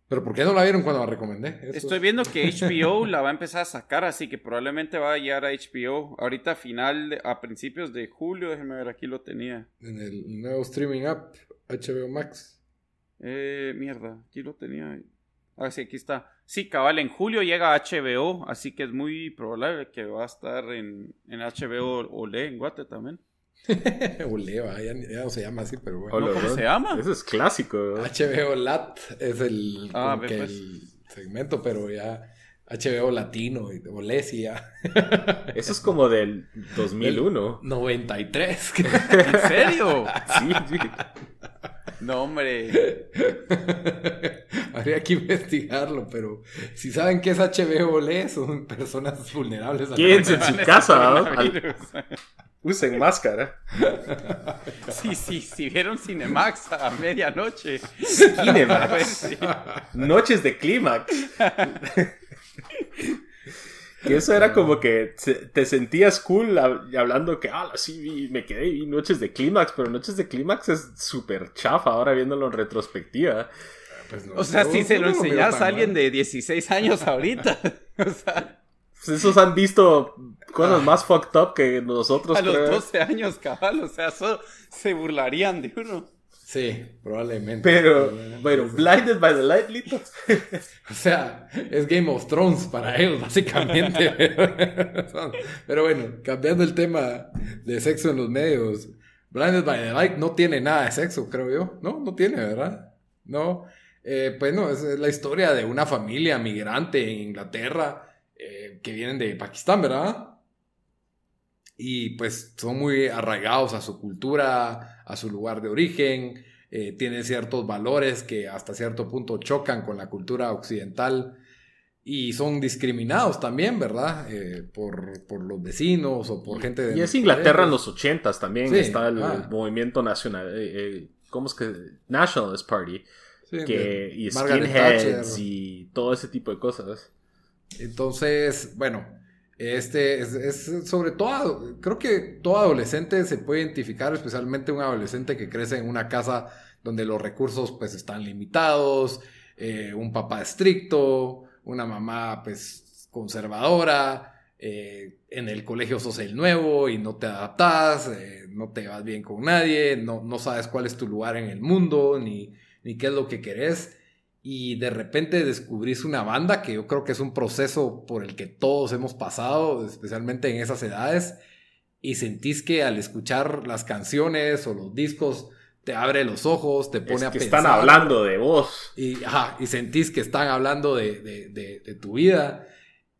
Pero ¿por qué no la vieron cuando la recomendé? Estoy viendo que HBO la va a empezar a sacar, así que probablemente va a llegar a HBO. Ahorita a final, a principios de julio, déjenme ver, aquí lo tenía. En el nuevo streaming app, HBO Max. Eh, mierda, aquí lo tenía. Ah, sí, aquí está. Sí, cabal, en julio llega HBO, así que es muy probable que va a estar en, en HBO Ole en Guate también. Ole, ya, ya, no se llama así, pero bueno. ¿Cómo se llama? Eso es clásico. HBO Lat es el, ah, pues. el segmento, pero ya HBO Latino, Ole sí ya. Eso es como del 2001. 93. ¿En serio? sí, sí. No, hombre. Habría que investigarlo, pero si saben qué es HBO Le, son personas vulnerables. Quédense en su casa, Usen máscara. Sí, sí, si vieron Cinemax a medianoche. Cinemax. Noches de clímax. Y eso era como que te sentías cool hablando que, ah, sí, me quedé y noches de clímax, pero noches de clímax es súper chafa ahora viéndolo en retrospectiva. Pues o sea, si se lo enseñas a alguien de 16 años ahorita. o sea. Pues esos han visto cosas más fucked up que nosotros. A los 12 años, cabal, o sea, se burlarían de uno. Sí, probablemente. Pero, bueno, Blinded by the Light, Lito. o sea, es Game of Thrones para ellos, básicamente. Pero bueno, cambiando el tema de sexo en los medios, Blinded by the Light no tiene nada de sexo, creo yo. No, no tiene, ¿verdad? No. Eh, pues no, es, la historia de una familia migrante en Inglaterra eh, que vienen de Pakistán, ¿verdad? y pues son muy arraigados a su cultura, a su lugar de origen, eh, tienen ciertos valores que hasta cierto punto chocan con la cultura occidental y son discriminados también, ¿verdad? Eh, por, los vecinos o por gente de... Y es Inglaterra en los ochentas también, está el, ah. movimiento nacional, eh, ¿cómo es que? Nationalist Party. que, y skinheads y todo ese tipo de cosas. Entonces, bueno, este es, sobre todo, creo que todo adolescente se puede identificar, especialmente un adolescente que crece en una casa donde los recursos pues están limitados, eh, un papá estricto, una mamá pues conservadora, eh, en el colegio sos el nuevo y no te adaptas, eh, no te vas bien con nadie, no, no sabes cuál es tu lugar en el mundo, ni, ni qué es lo que querés y de repente descubrís una banda que yo creo que es un proceso por el que todos hemos pasado, especialmente en esas edades, y sentís que al escuchar las canciones o los discos te abre los ojos, te pone a que Están hablando de vos. Y, y sentís que están hablando de, de tu vida.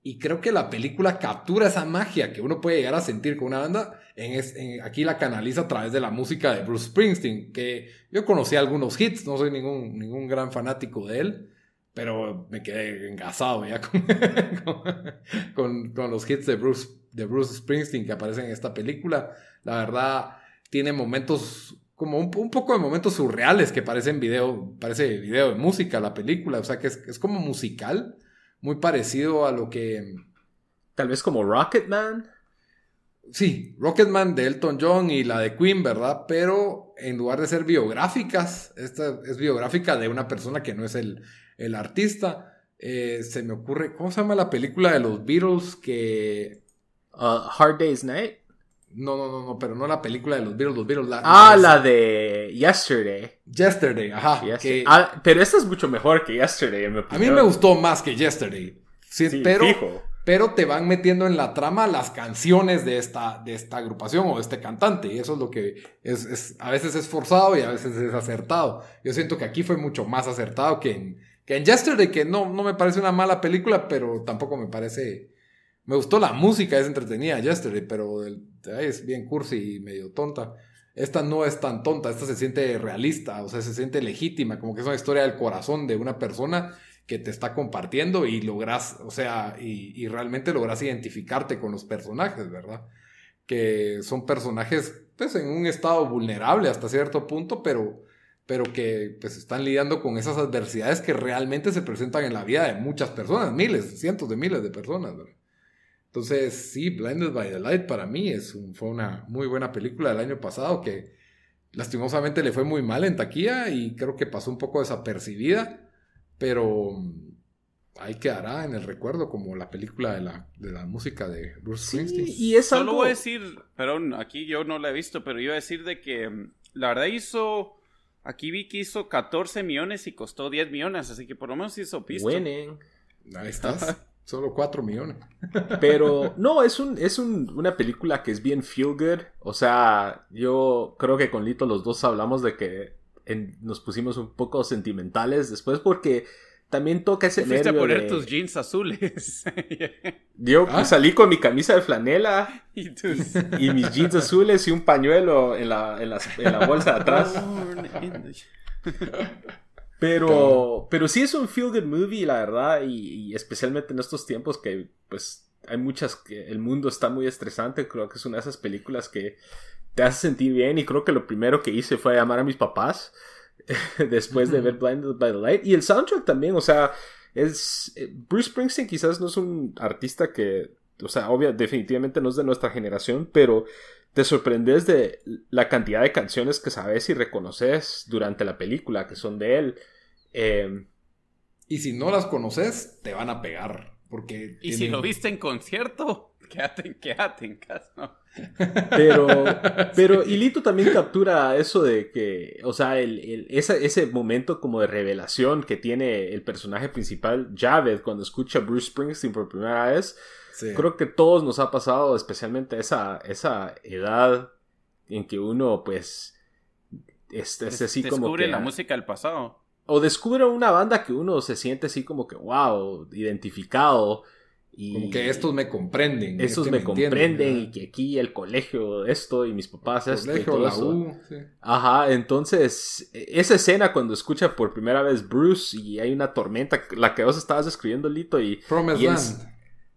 Y creo que la película captura esa magia que uno puede llegar a sentir con una banda. En, aquí la canaliza a través de la música de Bruce Springsteen, que yo conocí algunos hits, no soy ningún, ningún gran fanático de él, pero me quedé engasado ya con, con, los hits de Bruce, de Bruce Springsteen que aparecen en esta película. La verdad, tiene momentos como un, poco de momentos surreales que parecen video, parece video de música la película, o sea que es, es como musical muy parecido a lo que... Tal vez como Rocketman. Sí, Rocketman de Elton John y la de Queen, ¿verdad? Pero en lugar de ser biográficas, esta es biográfica de una persona que no es el, el artista. Eh, se me ocurre, ¿cómo se llama la película de los Beatles que... Uh, Hard Day's Night. No, no, no, no, pero no la película de los Beatles, los Beatles. ah, la, de Yesterday. Yesterday, ajá. Ah, pero esta es mucho mejor que Yesterday, en mi A mí me gustó más que Yesterday. Sí, pero, pero te van metiendo en la trama las canciones de esta, de esta agrupación o de este cantante. Y eso es lo que es, a veces es forzado y a veces es acertado. Yo siento que aquí fue mucho más acertado que en, que Yesterday, que no, no me parece una mala película, pero tampoco me parece me gustó la música, es entretenida, Yesterday, pero es bien cursi y medio tonta. Esta no es tan tonta, esta se siente realista, o sea, se siente legítima, como que es una historia del corazón de una persona que te está compartiendo y logras, o sea, y, realmente logras identificarte con los personajes, ¿verdad? Que son personajes, pues, en un estado vulnerable hasta cierto punto, pero, pero que, pues, están lidiando con esas adversidades que realmente se presentan en la vida de muchas personas, miles, cientos de miles de personas, ¿verdad? Entonces, sí, Blinded by the Light para mí es fue una muy buena película del año pasado que lastimosamente le fue muy mal en taquilla y creo que pasó un poco desapercibida, pero mm, ahí quedará en el recuerdo como la película de la, de la música de Bruce Springsteen. y es algo... Solo voy a decir, perdón, aquí yo no la he visto, pero iba a decir de que mm, la verdad hizo Aquí vi que hizo 14 millones y costó 10 millones, así que por lo menos hizo pisto. Winning. Ahí estás. Solo 4 millones. Pero no, es, un, es una película que es bien feel good. O sea, yo creo que con Lito los dos hablamos de que nos pusimos un poco sentimentales después porque también toca ese Fuiste a poner tus jeans azules. Yo ¿Ah? salí con mi camisa de flanela y, mis jeans azules y un pañuelo en la, en la, bolsa de atrás. pero, pero sí es un feel good movie, la verdad, y, especialmente en estos tiempos que pues hay muchas que el mundo está muy estresante, creo que es una de esas películas que te hace sentir bien y creo que lo primero que hice fue llamar a mis papás después de ver Blinded by the Light. Y el soundtrack también, o sea, es... Eh, Bruce Springsteen quizás no es un artista que, o sea, obvio, definitivamente no es de nuestra generación, pero te sorprendes de la cantidad de canciones que sabes y reconoces durante la película que son de él. Em, y si no las conoces, te van a pegar. Porque y si lo viste en concierto, quédate, quédate en casa. Pero, pero Ilito también captura eso de que, o sea, el, ese, momento como de revelación que tiene el personaje principal, Javed, cuando escucha a Bruce Springsteen por primera vez. Creo que todos nos ha pasado, especialmente esa, esa edad en que uno, pues, es, así como Descubre la música del pasado. O descubre una banda que uno se siente así como que, wow, identificado y Como que estos me comprenden. Estos me, comprenden y que aquí el colegio esto y mis papás esto y todo eso. Ajá, entonces esa escena cuando escucha por primera vez Bruce y hay una tormenta, la que vos estabas describiendo Lito y, y él,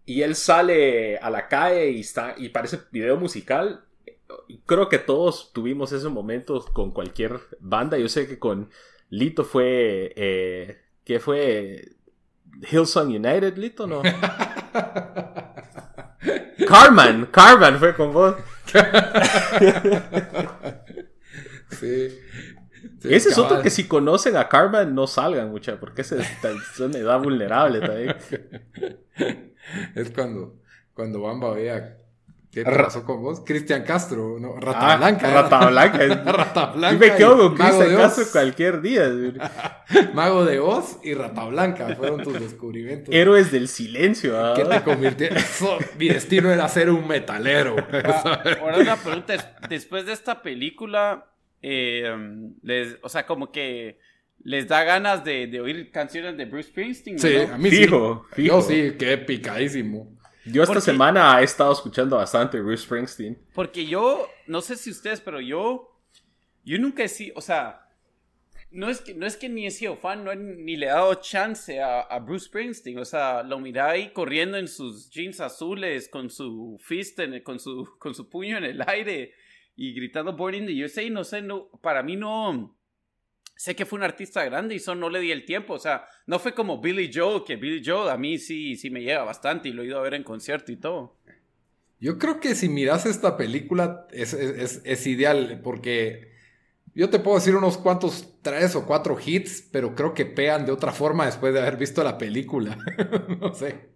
y él sale a la calle y está y parece video musical. Creo que todos tuvimos ese momento con cualquier banda. Yo sé que con Lito fue eh, que fue Hillsong United, Lito, ¿no? Carman, Carman fue con vos. sí. ese es otro que si conocen a Carman no salgan, mucha, porque ese es una edad vulnerable también. Es cuando, cuando Bamba veía ¿Qué pasó con vos? Cristian Castro, no, Rata ah, Blanca. Rata Blanca. Rata Blanca. Y me quedo con Cristian Castro cualquier día. Mago de Oz y Rata Blanca fueron tus descubrimientos. Héroes del silencio. ¿ah? ¿Qué te convirtieron? mi destino era ser un metalero. Ah, ahora una pregunta. Después de esta película, eh, les, o sea, como que les da ganas de, de oír canciones de Bruce Springsteen. Sí, a mí fijo, sí. Fijo. Yo sí, qué picadísimo. Yo esta semana he estado escuchando bastante Bruce Springsteen. Porque yo, no sé si ustedes, pero yo, yo nunca he sido, o sea, no es que, no es que ni he sido fan, no ni le he dado chance a, Bruce Springsteen. O sea, lo miré ahí corriendo en sus jeans azules, con su fist, en, con, su, con su puño en el aire y gritando Born in the USA. No sé, no, para mí no sé que fue un artista grande y eso no le di el tiempo. O sea, no fue como Billy Joe, que Billy Joe a mí sí, sí me llega bastante y lo he ido a ver en concierto y todo. Yo creo que si miras esta película es, es, ideal porque yo te puedo decir unos cuantos tres o cuatro hits, pero creo que pegan de otra forma después de haber visto la película. no sé.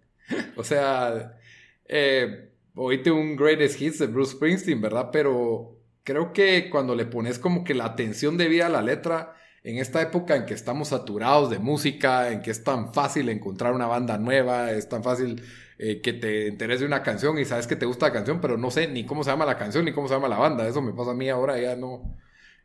O sea, eh, oíste un Greatest Hits de Bruce Springsteen, ¿verdad? Pero creo que cuando le pones como que la atención debida a la letra, en esta época en que estamos saturados de música, en que es tan fácil encontrar una banda nueva, es tan fácil eh, que te interese una canción y sabes que te gusta la canción, pero no sé ni cómo se llama la canción ni cómo se llama la banda. Eso me pasa a mí ahora, ya no,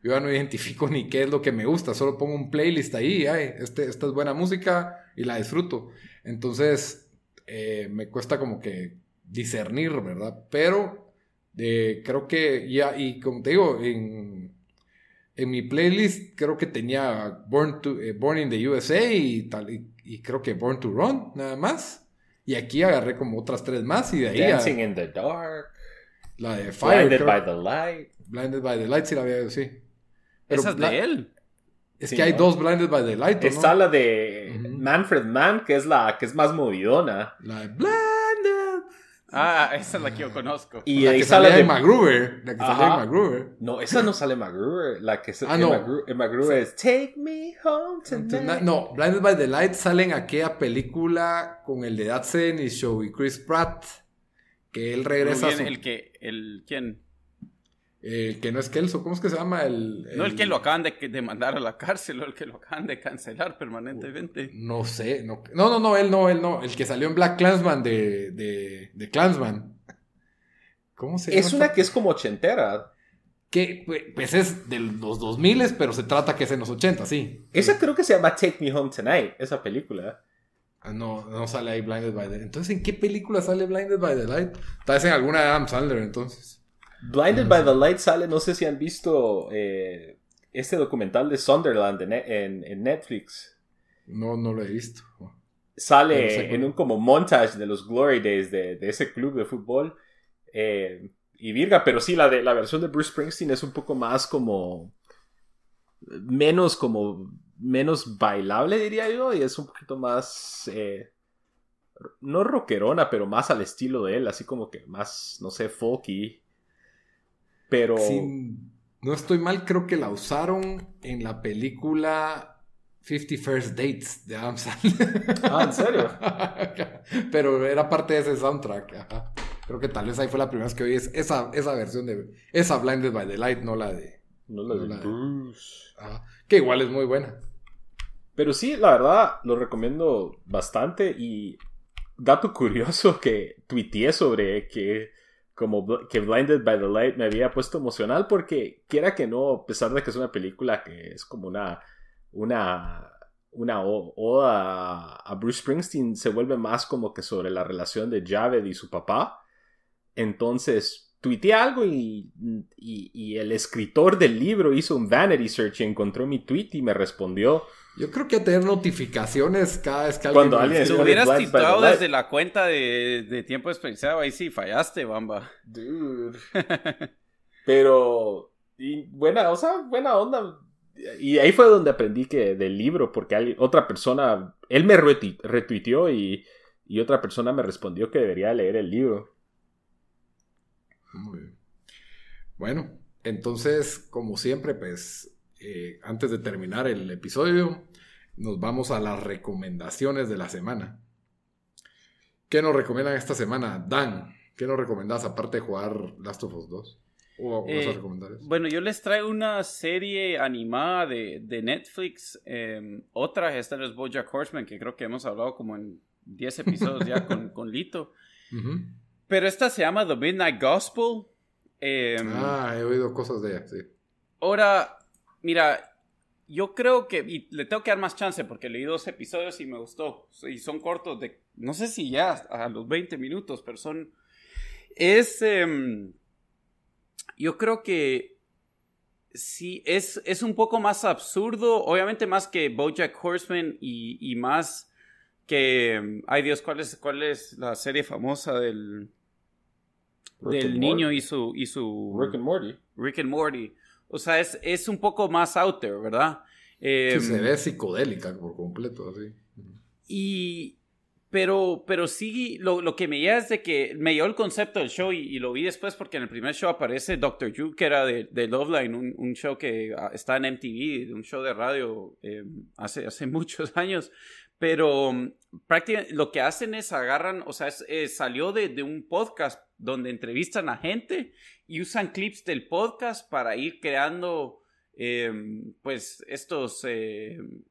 yo ya no identifico ni qué es lo que me gusta, solo pongo un playlist ahí, ay, este, esta es buena música y la disfruto. Entonces, eh, me cuesta como que discernir, ¿verdad? Pero eh, creo que ya, y como te digo, en en mi playlist creo que tenía Born, to, eh, Born in the USA y, tal, y, creo que Born to Run, nada más. Y aquí agarré como otras tres más y de ahí... Dancing in the Dark. La de Fire. Blinded by the Light. Blinded by the Light, sí la había, sí. Esa es de él. Es que hay dos Blinded by the Light. Está la de Manfred Mann, que es la que es más movidona. La de Ah, esa es la que yo conozco. Y la que sale de MacGruber. La que sale de MacGruber. No, esa no sale MacGruber. La que sale ah, no. MacGruber es Take Me Home Tonight. No, Blinded by the Light sale en aquella película con el de Dadsen y Show y Chris Pratt. Que él regresa a su... el que, el, ¿quién? El que no es Kelso, ¿cómo es que se llama? El, No el que lo acaban de, mandar a la cárcel o el que lo acaban de cancelar permanentemente. No sé, no, no, no, no, él no, él no, el que salió en Black Clansman de, de, de Clansman. ¿Cómo se llama? Es una que es como ochentera. Que pues es de los 2000, pero se trata que es en los 80, sí. Esa creo que se llama Take Me Home Tonight, esa película. Ah, no, no sale ahí Blinded by the Light. Entonces, ¿en qué película sale Blinded by the Light? Tal vez en alguna de Adam Sandler, entonces. Blinded by the Light sale, no sé si han visto eh, este documental de Sunderland en, Netflix. No, no lo he visto. Sale en un como montage de los Glory Days de, de ese club de fútbol. Eh, y Virga, pero sí, la, de, la versión de Bruce Springsteen es un poco más como. menos como. menos bailable, diría yo, y es un poquito más. Eh, no rockerona, pero más al estilo de él, así como que más, no sé, folky. Pero. no estoy mal, creo que la usaron en la película 50 First Dates de Adam Ah, ¿en serio? pero era parte de ese soundtrack. Ajá. Creo que tal vez ahí fue la primera vez que oí esa, esa versión de. Esa Blinded by the Light, no la de. No la de, Bruce. que igual es muy buena. Pero sí, la verdad, lo recomiendo bastante. Y dato curioso que tuiteé sobre que como que Blinded by the Light me había puesto emocional porque quiera que no, a pesar de que es una película que es como una una una oda a Bruce Springsteen se vuelve más como que sobre la relación de Javed y su papá entonces, tuiteé algo y, el escritor del libro hizo un vanity search y encontró mi tweet y me respondió. Yo creo que tener notificaciones cada vez que alguien... Cuando alguien... Si hubieras titulado desde la cuenta de, tiempo desperdiciado, ahí sí fallaste, bamba. Dude. Pero... Y buena, o sea, buena onda. Y ahí fue donde aprendí que del libro, porque otra persona, él me retuiteó y, y otra persona me respondió que debería leer el libro. Muy bien. Bueno, entonces, como siempre, pues, eh, antes de terminar el episodio, nos vamos a las recomendaciones de la semana. ¿Qué nos recomiendan esta semana? Dan, ¿qué nos recomendás aparte de jugar Last of Us 2? ¿O vas a eh, Bueno, yo les traigo una serie animada de, Netflix. Em, otra, esta es Bojack Horseman, que creo que hemos hablado como en 10 episodios ya con, con Lito. Pero esta se llama The Midnight Gospel. Em, ah, he oído cosas de ella, sí. Ahora, mira, yo creo que. Y le tengo que dar más chance porque leí dos episodios y me gustó. Y son cortos de. No sé si ya a los 20 minutos, pero son. Es. Em, yo creo que. Sí, es, es un poco más absurdo. Obviamente más que Bojack Horseman y, y más que. Ay Dios, ¿cuál es, ¿cuál es la serie famosa del del niño y su, y su... Rick and Morty. Rick and Morty. O sea, es, es un poco más out there, ¿verdad? Eh, se ve psicodélica por completo, así. Y... Pero, pero sí, lo, lo, que me lleva es de que me llevó el concepto del show y, lo vi después porque en el primer show aparece Doctor Drew, que era de, de Loveline, un, un, show que ah, está en MTV, un show de radio eh, hace, hace muchos años. Pero mm, prácticamente lo que hacen es agarran, o sea, eh, salió de, un podcast donde entrevistan a gente y usan clips del podcast para ir creando, em, pues, estos, em,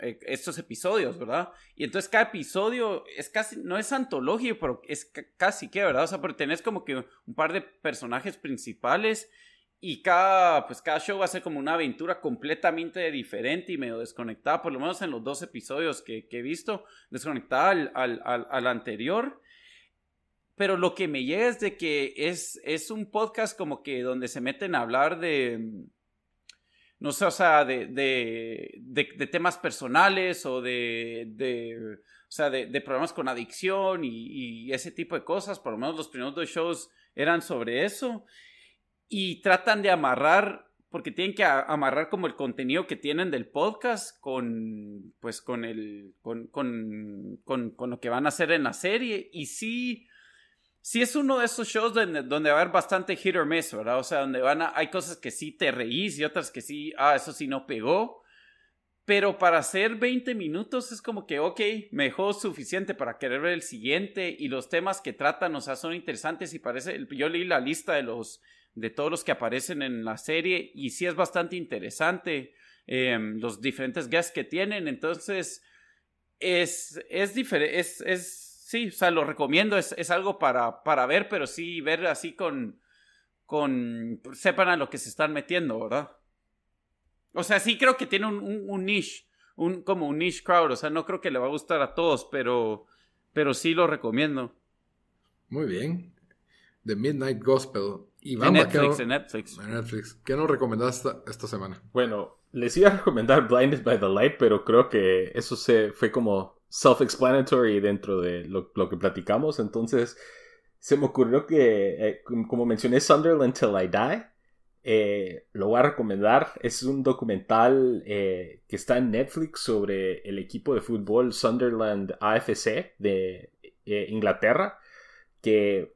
eh, estos episodios, ¿verdad? Y entonces cada episodio es casi, no es antológico, pero es casi que, ¿verdad? O sea, pero tenés como que un par de personajes principales y cada, pues cada show va a ser como una aventura completamente diferente y medio desconectada, por lo menos en los dos episodios que, he visto, desconectada al, al, al, anterior. Pero lo que me llega es de que es, es un podcast como que donde se meten a hablar de, no sé, o sea, de, de, temas personales o de, o sea, de, problemas con adicción y ese tipo de cosas. Por lo menos los primeros dos shows eran sobre eso y tratan de amarrar porque tienen que amarrar como el contenido que tienen del podcast con pues con el con, con, con, lo que van a hacer en la serie. Y sí sí es uno de esos shows donde, donde va a haber bastante hit or miss verdad o sea donde van a hay cosas que sí te reís y otras que sí ah eso sí no pegó. Pero para hacer 20 minutos es como que, ok, me dejó suficiente para querer ver el siguiente y los temas que tratan, o sea, son interesantes y parece, yo leí la lista de los de todos los que aparecen en la serie y sí es bastante interesante em, los diferentes guests que tienen. Entonces, es, es diferente, es, es, sí, o sea, lo recomiendo, es, es algo para, para ver, pero sí ver así con, con, sepan a lo que se están metiendo, ¿verdad? O sea, sí creo que tiene un, un, niche, un, como un niche crowd, o sea, no creo que le va a gustar a todos, pero, pero sí lo recomiendo. Muy bien. The Midnight Gospel. Y vamos, Netflix, en Netflix. Netflix. ¿Qué nos recomendaste esta, semana? Bueno, les iba a recomendar Blinded by the Light, pero creo que eso se fue como self-explanatory dentro de lo, lo, que platicamos. Entonces, se me ocurrió que, eh, como mencioné, Sunderland Till I Die. Eh, lo voy a recomendar. Es un documental eh, que está en Netflix sobre el equipo de fútbol Sunderland AFC de Inglaterra, que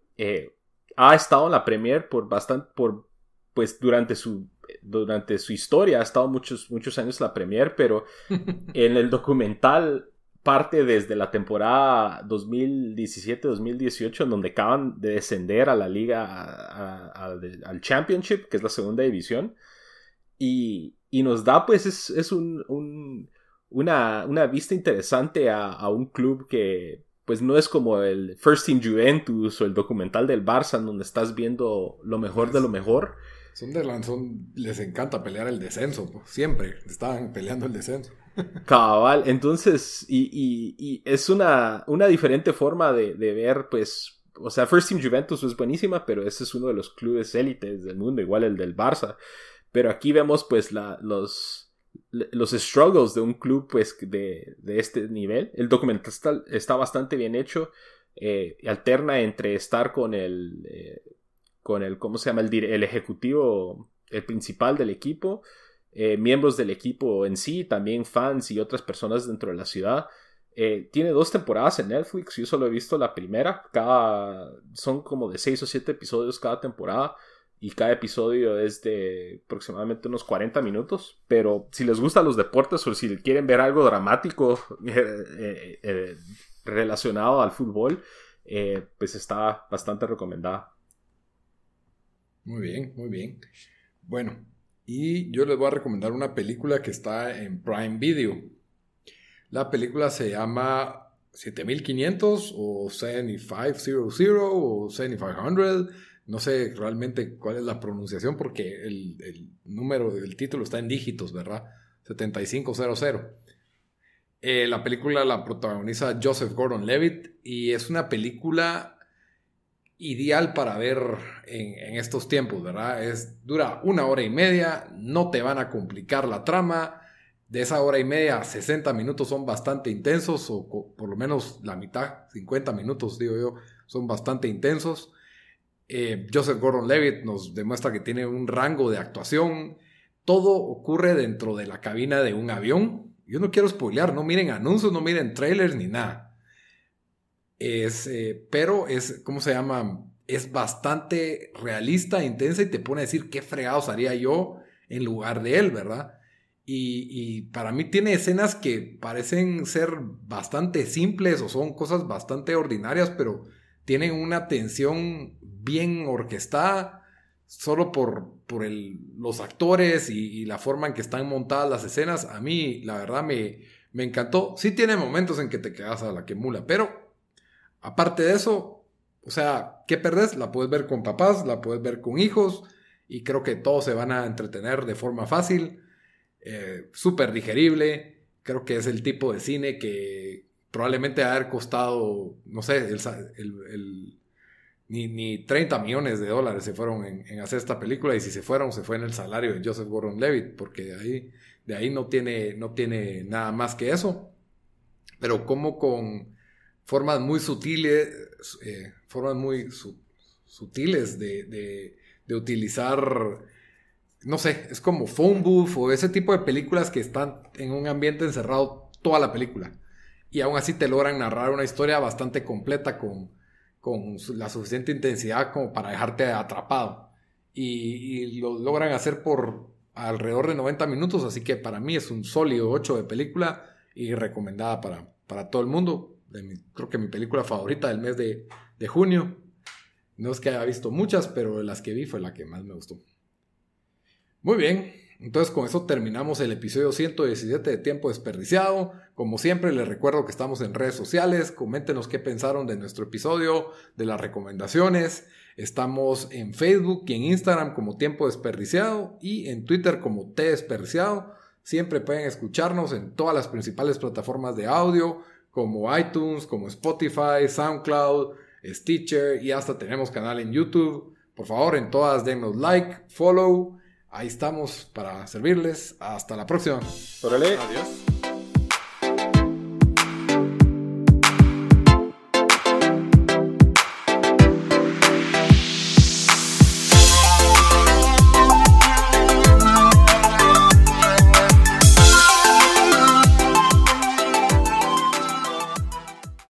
ha estado en la Premier por bastante, por, pues durante su, durante su historia, ha estado muchos, muchos años en la Premier, pero en el documental parte desde la temporada 2017-2018, en donde acaban de descender a la liga, al Championship, que es la segunda división, y, nos da, pues, es, un, una, una, vista interesante a, un club que, pues, no es como el First Team Juventus o el documental del Barça, en donde estás viendo lo mejor de lo mejor. Sunderland son, les encanta pelear el descenso, siempre estaban peleando el descenso. Cabal, entonces, y, es una, una diferente forma de, ver, pues, o sea, First Team Juventus es buenísima, pero ese es uno de los clubes élites del mundo, igual el del Barça. Pero aquí vemos, pues, la, los, los struggles de un club, pues, de, este nivel. El documental está, bastante bien hecho. Eh, alterna entre estar con el, eh, con el, ¿cómo se llama? El, el ejecutivo, el principal del equipo eh, miembros del equipo en sí, también fans y otras personas dentro de la ciudad. Eh, tiene dos temporadas en Netflix, yo solo he visto la primera, cada, son como de seis o siete episodios cada temporada y cada episodio es de aproximadamente unos 40 minutos, pero si les gustan los deportes o si quieren ver algo dramático eh, relacionado al fútbol, pues está bastante recomendada. Muy bien, muy bien. Bueno, y yo les voy a recomendar una película que está en Prime Video. La película se llama 7500 o 7500 o 7500. No sé realmente cuál es la pronunciación porque el, número del título está en dígitos, ¿verdad? 7500. Eh, la película la protagoniza Joseph Gordon-Levitt y es una película ideal para ver en, estos tiempos, ¿verdad? Es, dura una hora y media, no te van a complicar la trama. De esa hora y media, 60 minutos son bastante intensos, o por lo menos la mitad, 50 minutos, digo yo, son bastante intensos. Eh, Joseph Gordon Levitt nos demuestra que tiene un rango de actuación. Todo ocurre dentro de la cabina de un avión. Yo no quiero spoilear, no miren anuncios, no miren trailers ni nada es, eh, pero es, ¿cómo se llama? Es bastante realista, intensa y te pone a decir qué fregados haría yo en lugar de él, ¿verdad? Y, para mí tiene escenas que parecen ser bastante simples o son cosas bastante ordinarias, pero tienen una tensión bien orquestada solo por, por los actores y, la forma en que están montadas las escenas. A mí, la verdad, me, me encantó. Sí tiene momentos en que te quedas a la que mula, pero Aparte de eso, o sea, ¿qué perdés? La puedes ver con papás, la puedes ver con hijos y creo que todos se van a entretener de forma fácil, eh, súper digerible. Creo que es el tipo de cine que probablemente haber costado, no sé, el, ni, 30 millones de dólares se fueron en, hacer esta película y si se fueron, se fue en el salario de Joseph Gordon-Levitt, porque de ahí, de ahí no, tiene, no tiene nada más que eso. Pero como con formas muy sutiles, eh, formas muy sutiles de, utilizar, no sé, es como phone booth o ese tipo de películas que están en un ambiente encerrado toda la película. Y aún así te logran narrar una historia bastante completa con, con la suficiente intensidad como para dejarte atrapado. Y, lo logran hacer por alrededor de 90 minutos, así que para mí es un sólido 8 de película y recomendada para, para todo el mundo creo que mi película favorita del mes de, junio. No es que haya visto muchas, pero de las que vi fue la que más me gustó. Muy bien, entonces con eso terminamos el episodio 117 de Tiempo Desperdiciado. Como siempre les recuerdo que estamos en redes sociales, coméntenos qué pensaron de nuestro episodio, de las recomendaciones. Estamos en Facebook y en Instagram como Tiempo Desperdiciado y en Twitter como T Desperdiciado. Siempre pueden escucharnos en todas las principales plataformas de audio como iTunes, como Spotify, SoundCloud, Stitcher y hasta tenemos canal en YouTube. Por favor, en todas denos like, follow Ahí estamos para servirles. Hasta la próxima. Órale. Adiós.